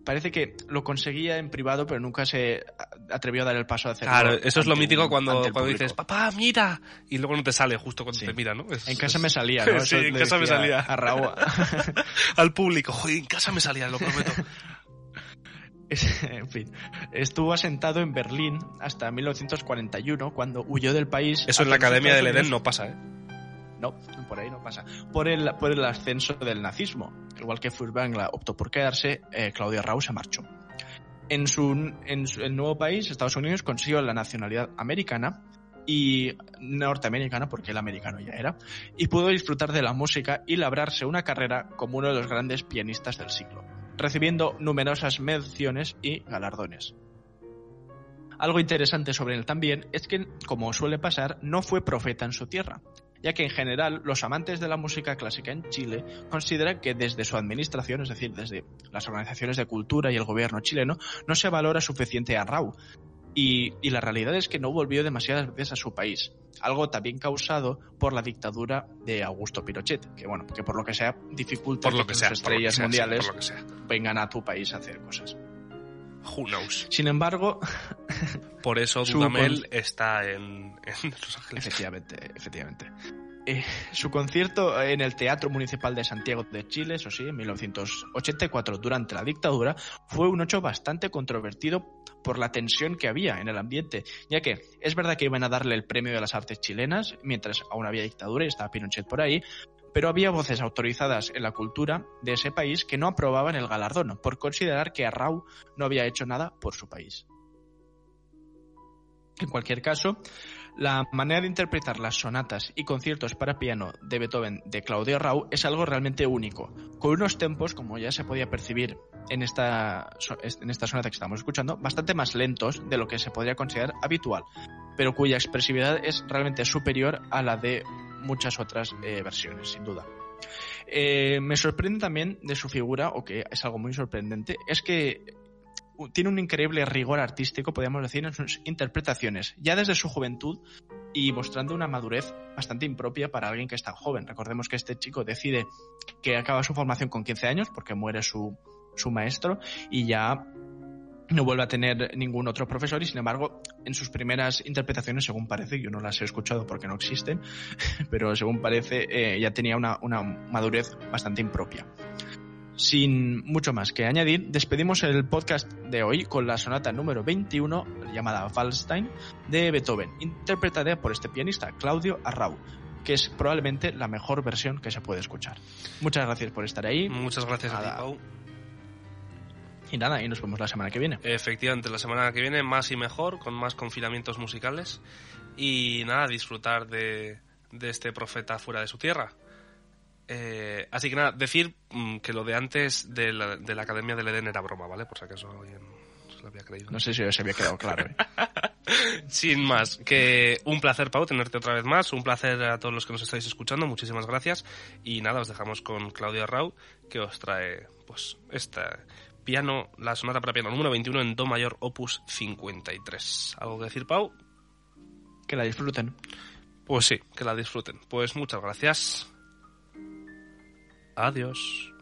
Parece que lo conseguía en privado, pero nunca se atrevió a dar el paso a hacerlo. Claro, eso es lo mítico cuando, cuando dices, papá, mira, y luego no te sale justo cuando te mira, ¿no? en casa me salía, ¿no? sí, en casa me salía. A Raúl. Al público, joder, en casa me salía, lo prometo. en fin, estuvo asentado en Berlín hasta 1941, cuando huyó del país. Eso en la Academia del Edén no pasa, ¿eh? No, por ahí no pasa. Por el, por el ascenso del nazismo. Igual que Furtwängler optó por quedarse, eh, Claudia Rau se marchó. En su, en su el nuevo país, Estados Unidos, consiguió la nacionalidad americana y norteamericana, porque el americano ya era, y pudo disfrutar de la música y labrarse una carrera como uno de los grandes pianistas del siglo, recibiendo numerosas menciones y galardones. Algo interesante sobre él también es que, como suele pasar, no fue profeta en su tierra, ya que en general los amantes de la música clásica en Chile consideran que desde su administración, es decir, desde las organizaciones de cultura y el gobierno chileno, no se valora suficiente a Rau. Y, y la realidad es que no volvió demasiadas veces a su país, algo también causado por la dictadura de Augusto Pinochet, que bueno, que por lo que sea dificulta por lo que, que sea, estrellas sea, mundiales sí, por lo que sea. vengan a tu país a hacer cosas. Who knows? Sin embargo, por eso Dudamel con- está en, en Los Ángeles. Efectivamente, efectivamente. Eh, su concierto en el Teatro Municipal de Santiago de Chile, eso sí, en 1984, durante la dictadura, fue un hecho bastante controvertido por la tensión que había en el ambiente, ya que es verdad que iban a darle el premio de las artes chilenas, mientras aún había dictadura y estaba Pinochet por ahí, pero había voces autorizadas en la cultura de ese país que no aprobaban el galardón por considerar que Arrau no había hecho nada por su país. En cualquier caso, la manera de interpretar las sonatas y conciertos para piano de Beethoven de Claudio Rau es algo realmente único, con unos tempos, como ya se podía percibir en esta, en esta sonata que estamos escuchando, bastante más lentos de lo que se podría considerar habitual, pero cuya expresividad es realmente superior a la de muchas otras eh, versiones, sin duda. Eh, me sorprende también de su figura, o que es algo muy sorprendente, es que tiene un increíble rigor artístico, podríamos decir, en sus interpretaciones, ya desde su juventud y mostrando una madurez bastante impropia para alguien que es tan joven. Recordemos que este chico decide que acaba su formación con 15 años porque muere su, su maestro y ya no vuelve a tener ningún otro profesor y sin embargo en sus primeras interpretaciones según parece yo no las he escuchado porque no existen pero según parece eh, ya tenía una, una madurez bastante impropia sin mucho más que añadir, despedimos el podcast de hoy con la sonata número 21 llamada Wallstein de Beethoven, interpretada por este pianista Claudio Arrau, que es probablemente la mejor versión que se puede escuchar. Muchas gracias por estar ahí Muchas gracias a ti. Pau. Y nada, y nos vemos la semana que viene. Efectivamente, la semana que viene más y mejor, con más confinamientos musicales. Y nada, disfrutar de, de este profeta fuera de su tierra. Eh, así que nada, decir mm, que lo de antes de la, de la Academia del Edén era broma, ¿vale? Por si acaso alguien se lo había creído. No sé si os había quedado claro. ¿eh? Sin más, que un placer, Pau, tenerte otra vez más. Un placer a todos los que nos estáis escuchando. Muchísimas gracias. Y nada, os dejamos con Claudia Rau, que os trae, pues, esta piano, la sonata para piano número 21 en Do mayor, opus 53. ¿Algo que decir, Pau? Que la disfruten. Pues sí, que la disfruten. Pues muchas gracias. Adiós.